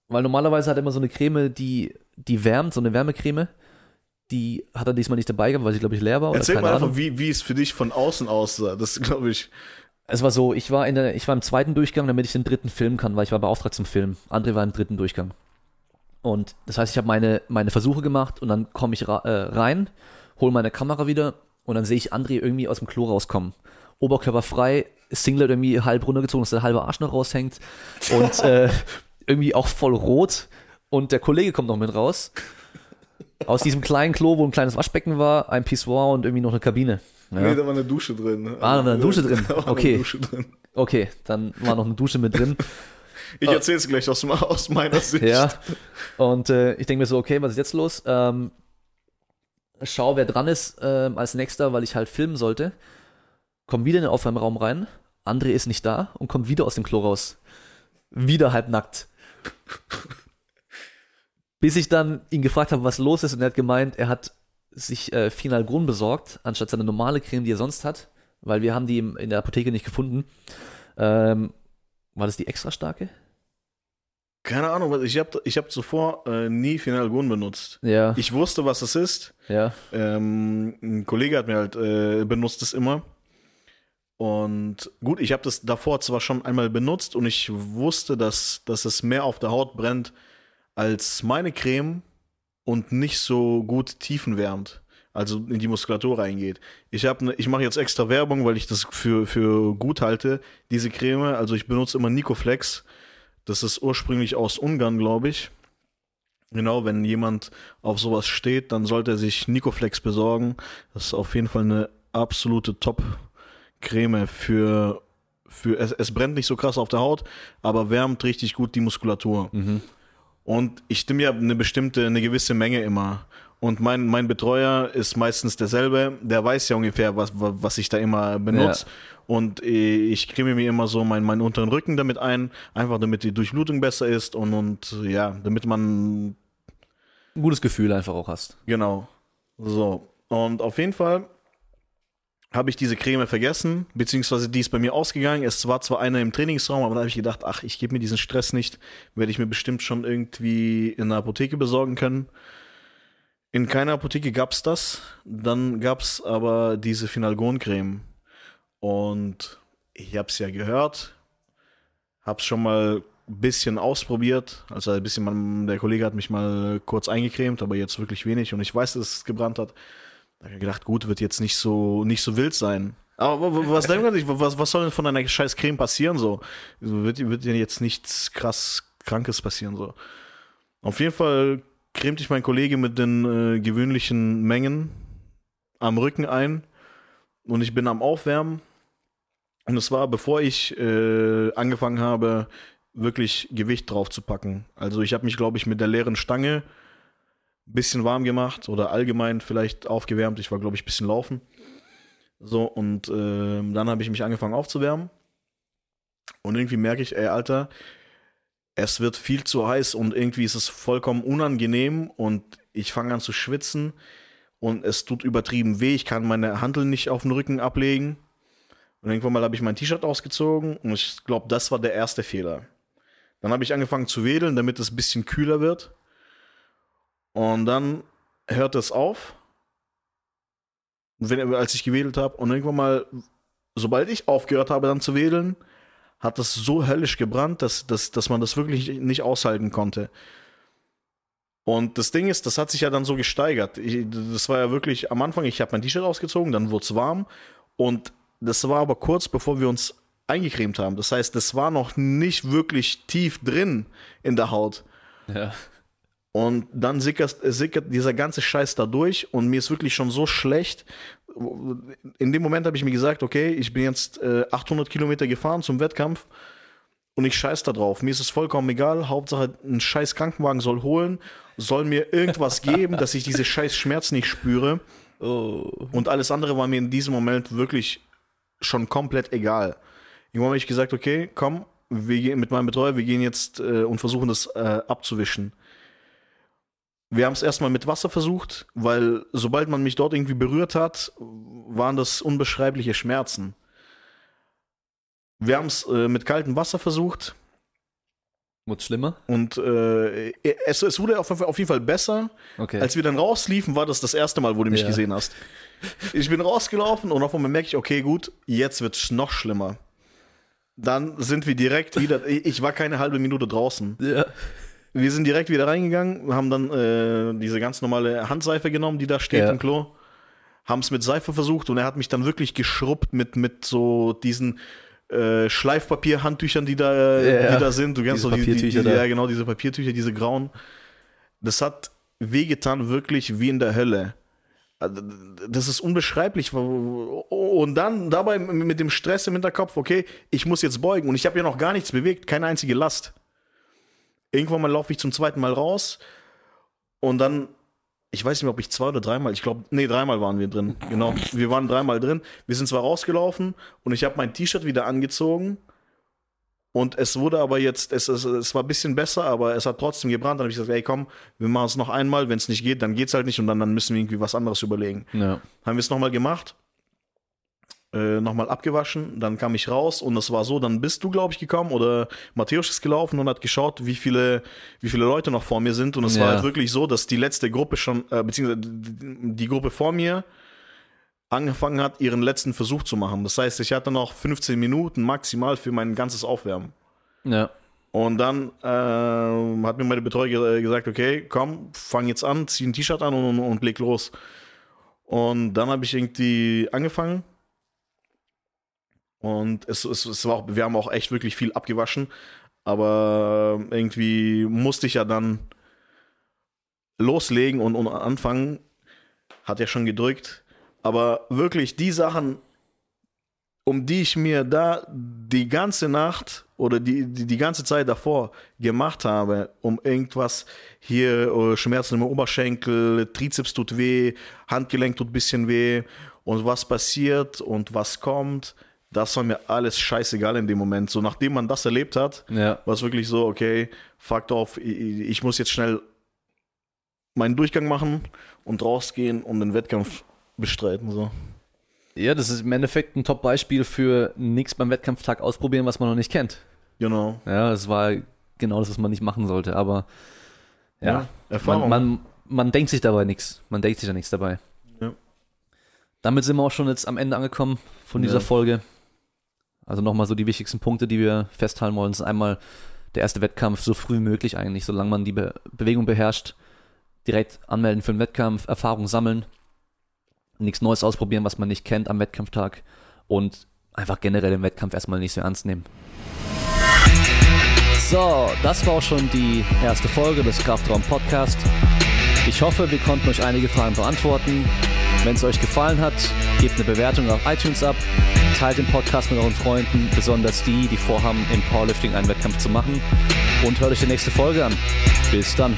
weil normalerweise hat er immer so eine Creme, die, die wärmt, so eine Wärmecreme. Die hat er diesmal nicht dabei gehabt, weil sie, glaube ich, leer war. Oder Erzähl mal einfach, wie, wie es für dich von außen aussah. Das glaube ich. Es war so, ich war in der, ich war im zweiten Durchgang, damit ich den dritten filmen kann, weil ich war beauftragt zum Filmen. André war im dritten Durchgang. Und das heißt, ich habe meine, meine Versuche gemacht und dann komme ich äh, rein, hole meine Kamera wieder und dann sehe ich André irgendwie aus dem Klo rauskommen. Oberkörper frei, Singlet irgendwie halb runtergezogen, dass der halbe Arsch noch raushängt und äh, irgendwie auch voll rot und der Kollege kommt noch mit raus aus diesem kleinen Klo, wo ein kleines Waschbecken war, ein Pissoir und irgendwie noch eine Kabine. Ja. Nee, da war eine Dusche drin. Ah, da war eine Dusche drin. Da war eine Okay. Dusche drin. Okay, dann war noch eine Dusche mit drin. Ich erzähle es gleich aus, aus meiner Sicht. Ja. Und äh, ich denke mir so, okay, was ist jetzt los? Ähm, schau, wer dran ist ähm, als nächster, weil ich halt filmen sollte. Komm wieder in den Aufwärmraum rein. André ist nicht da und kommt wieder aus dem Klo raus. Wieder halbnackt. Bis ich dann ihn gefragt habe, was los ist, und er hat gemeint, er hat sich äh, Finalgrun besorgt, anstatt seine normale Creme, die er sonst hat, weil wir haben die in der Apotheke nicht gefunden. Ähm, war das die extra starke? Keine Ahnung, ich habe ich hab zuvor äh, nie Finalgon benutzt. Ja, Ich wusste, was es ist. ja. Ähm, ein Kollege hat mir halt äh, benutzt es immer. Und gut, ich habe das davor zwar schon einmal benutzt und ich wusste, dass, dass es mehr auf der Haut brennt als meine Creme und nicht so gut tiefenwärmt, also in die Muskulatur reingeht. Ich, hab ne, ich mache jetzt extra Werbung, weil ich das für, für gut halte, diese Creme. Also ich benutze immer Nicoflex. Das ist ursprünglich aus Ungarn, glaube ich. Genau, wenn jemand auf sowas steht, dann sollte er sich Nicoflex besorgen. Das ist auf jeden Fall eine absolute Top-Creme für, für es, es brennt nicht so krass auf der Haut, aber wärmt richtig gut die Muskulatur. Mhm. Und ich stimme ja eine bestimmte, eine gewisse Menge immer. Und mein, mein Betreuer ist meistens derselbe. Der weiß ja ungefähr, was, was ich da immer benutze. Und äh, ich creme mir immer so meinen, meinen unteren Rücken damit ein, einfach damit die Durchblutung besser ist und, und ja, damit man Ein gutes Gefühl einfach auch hast. Genau. So. Und auf jeden Fall habe ich diese Creme vergessen, beziehungsweise die ist bei mir ausgegangen. Es war zwar eine im Trainingsraum, aber da habe ich gedacht, ach, ich gebe mir diesen Stress nicht, werde ich mir bestimmt schon irgendwie in der Apotheke besorgen können. In keiner Apotheke gab's das. Dann gab's aber diese Finalgon-Creme. Und ich habe es ja gehört, habe es schon mal ein bisschen ausprobiert. Also ein bisschen, der Kollege hat mich mal kurz eingecremt, aber jetzt wirklich wenig. Und ich weiß, dass es gebrannt hat. Da habe ich gedacht, gut, wird jetzt nicht so, nicht so wild sein. Aber wa- wa- was, was, was soll denn von einer scheiß Creme passieren so? So Wird, wird dir jetzt nichts krass Krankes passieren so. Auf jeden Fall cremt ich mein Kollege mit den äh, gewöhnlichen Mengen am Rücken ein und ich bin am Aufwärmen. Und es war, bevor ich äh, angefangen habe, wirklich Gewicht drauf zu packen. Also ich habe mich, glaube ich, mit der leeren Stange bisschen warm gemacht oder allgemein vielleicht aufgewärmt. Ich war, glaube ich, ein bisschen laufen. So, und ähm, dann habe ich mich angefangen aufzuwärmen. Und irgendwie merke ich, ey, Alter, es wird viel zu heiß und irgendwie ist es vollkommen unangenehm und ich fange an zu schwitzen und es tut übertrieben weh. Ich kann meine Handel nicht auf den Rücken ablegen. Und irgendwann mal habe ich mein T-Shirt ausgezogen und ich glaube, das war der erste Fehler. Dann habe ich angefangen zu wedeln, damit es ein bisschen kühler wird. Und dann hört es auf, wenn, als ich gewedelt habe. Und irgendwann mal, sobald ich aufgehört habe, dann zu wedeln, hat das so höllisch gebrannt, dass, dass, dass man das wirklich nicht aushalten konnte. Und das Ding ist, das hat sich ja dann so gesteigert. Ich, das war ja wirklich am Anfang, ich habe mein T-Shirt ausgezogen, dann wurde es warm. Und das war aber kurz bevor wir uns eingecremt haben. Das heißt, das war noch nicht wirklich tief drin in der Haut. Ja. Und dann sickert, sickert dieser ganze Scheiß da durch und mir ist wirklich schon so schlecht. In dem Moment habe ich mir gesagt, okay, ich bin jetzt äh, 800 Kilometer gefahren zum Wettkampf und ich scheiß da drauf. Mir ist es vollkommen egal. Hauptsache, ein scheiß Krankenwagen soll holen, soll mir irgendwas geben, dass ich diese scheiß Schmerz nicht spüre. Oh. Und alles andere war mir in diesem Moment wirklich schon komplett egal. Irgendwann habe ich gesagt, okay, komm, wir gehen mit meinem Betreuer, wir gehen jetzt äh, und versuchen das äh, abzuwischen. Wir haben es erstmal mit Wasser versucht, weil sobald man mich dort irgendwie berührt hat, waren das unbeschreibliche Schmerzen. Wir haben es äh, mit kaltem Wasser versucht Wurde schlimmer? und äh, es, es wurde auf, auf jeden Fall besser. Okay. Als wir dann rausliefen, war das das erste Mal, wo du mich Ja. gesehen hast. Ich bin rausgelaufen und auf einmal merke ich, okay, gut, jetzt wird es noch schlimmer. Dann sind wir direkt wieder, ich ich war keine halbe Minute draußen. ja. Wir sind direkt wieder reingegangen, haben dann äh, diese ganz normale Handseife genommen, die da steht Ja. im Klo, haben es mit Seife versucht und er hat mich dann wirklich geschrubbt mit, mit so diesen äh, Schleifpapier-Handtüchern, die da, Ja, die da sind. Du kennst diese doch die, die, die, ja genau, diese Papiertücher, diese grauen. Das hat wehgetan, wirklich wie in der Hölle. Also, Das ist unbeschreiblich. Und dann dabei mit dem Stress im Hinterkopf, okay, ich muss jetzt beugen. Und ich habe ja noch gar nichts bewegt, keine einzige Last. Irgendwann mal laufe ich zum zweiten Mal raus und dann, ich weiß nicht mehr, ob ich zwei oder dreimal, ich glaube, nee, dreimal waren wir drin. Genau, wir waren dreimal drin. Wir sind zwar rausgelaufen und ich habe mein T-Shirt wieder angezogen und es wurde aber jetzt, es, es, es war ein bisschen besser, aber es hat trotzdem gebrannt. Dann habe ich gesagt, ey komm, wir machen es noch einmal. Wenn es nicht geht, dann geht's halt nicht und dann, dann müssen wir irgendwie was anderes überlegen. Ja. Haben wir es nochmal gemacht, äh, nochmal abgewaschen, dann kam ich raus und das war so, dann bist du, glaube ich, gekommen oder Matthäus ist gelaufen und hat geschaut, wie viele, wie viele Leute noch vor mir sind und es war Ja. halt wirklich so, dass die letzte Gruppe schon, äh, beziehungsweise die Gruppe vor mir angefangen hat, ihren letzten Versuch zu machen. Das heißt, ich hatte noch 15 Minuten maximal für mein ganzes Aufwärmen. Ja. Und dann äh, hat mir meine Betreuer ge- gesagt, okay, komm, fang jetzt an, zieh ein T-Shirt an und, und, und leg los. Und dann habe ich irgendwie angefangen. Und es, es, es war auch, wir haben auch echt wirklich viel abgewaschen. Aber irgendwie musste ich ja dann loslegen und, und anfangen. Hat ja schon gedrückt. Aber wirklich die Sachen, um die ich mir da die ganze Nacht oder die, die, die ganze Zeit davor gemacht habe, um irgendwas hier, äh, Schmerzen im Oberschenkel, Trizeps tut weh, Handgelenk tut ein bisschen weh und was passiert und was kommt, das war mir alles scheißegal in dem Moment. So, nachdem man das erlebt hat, Ja. war es wirklich so, okay, fuck off, ich, ich muss jetzt schnell meinen Durchgang machen und rausgehen und den Wettkampf bestreiten. So. Ja, das ist im Endeffekt ein Top-Beispiel für nichts beim Wettkampftag ausprobieren, was man noch nicht kennt. Genau. Ja, das war genau das, was man nicht machen sollte. Aber ja, Ja, Erfahrung. Man, man, man denkt sich dabei nichts. Man denkt sich da nichts dabei. Ja. Damit sind wir auch schon jetzt am Ende angekommen von dieser Ja. Folge. Also nochmal so die wichtigsten Punkte, die wir festhalten wollen. Ist einmal der erste Wettkampf so früh wie möglich eigentlich, solange man die Be Bewegung beherrscht. Direkt anmelden für den Wettkampf, Erfahrung sammeln, nichts Neues ausprobieren, was man nicht kennt am Wettkampftag und einfach generell den Wettkampf erstmal nicht so ernst nehmen. So, das war auch schon die erste Folge des Kraftraum Podcast. Ich hoffe, wir konnten euch einige Fragen beantworten. Wenn es euch gefallen hat, gebt eine Bewertung auf iTunes ab, teilt den Podcast mit euren Freunden, besonders die, die vorhaben, im Powerlifting einen Wettkampf zu machen und hört euch die nächste Folge an. Bis dann.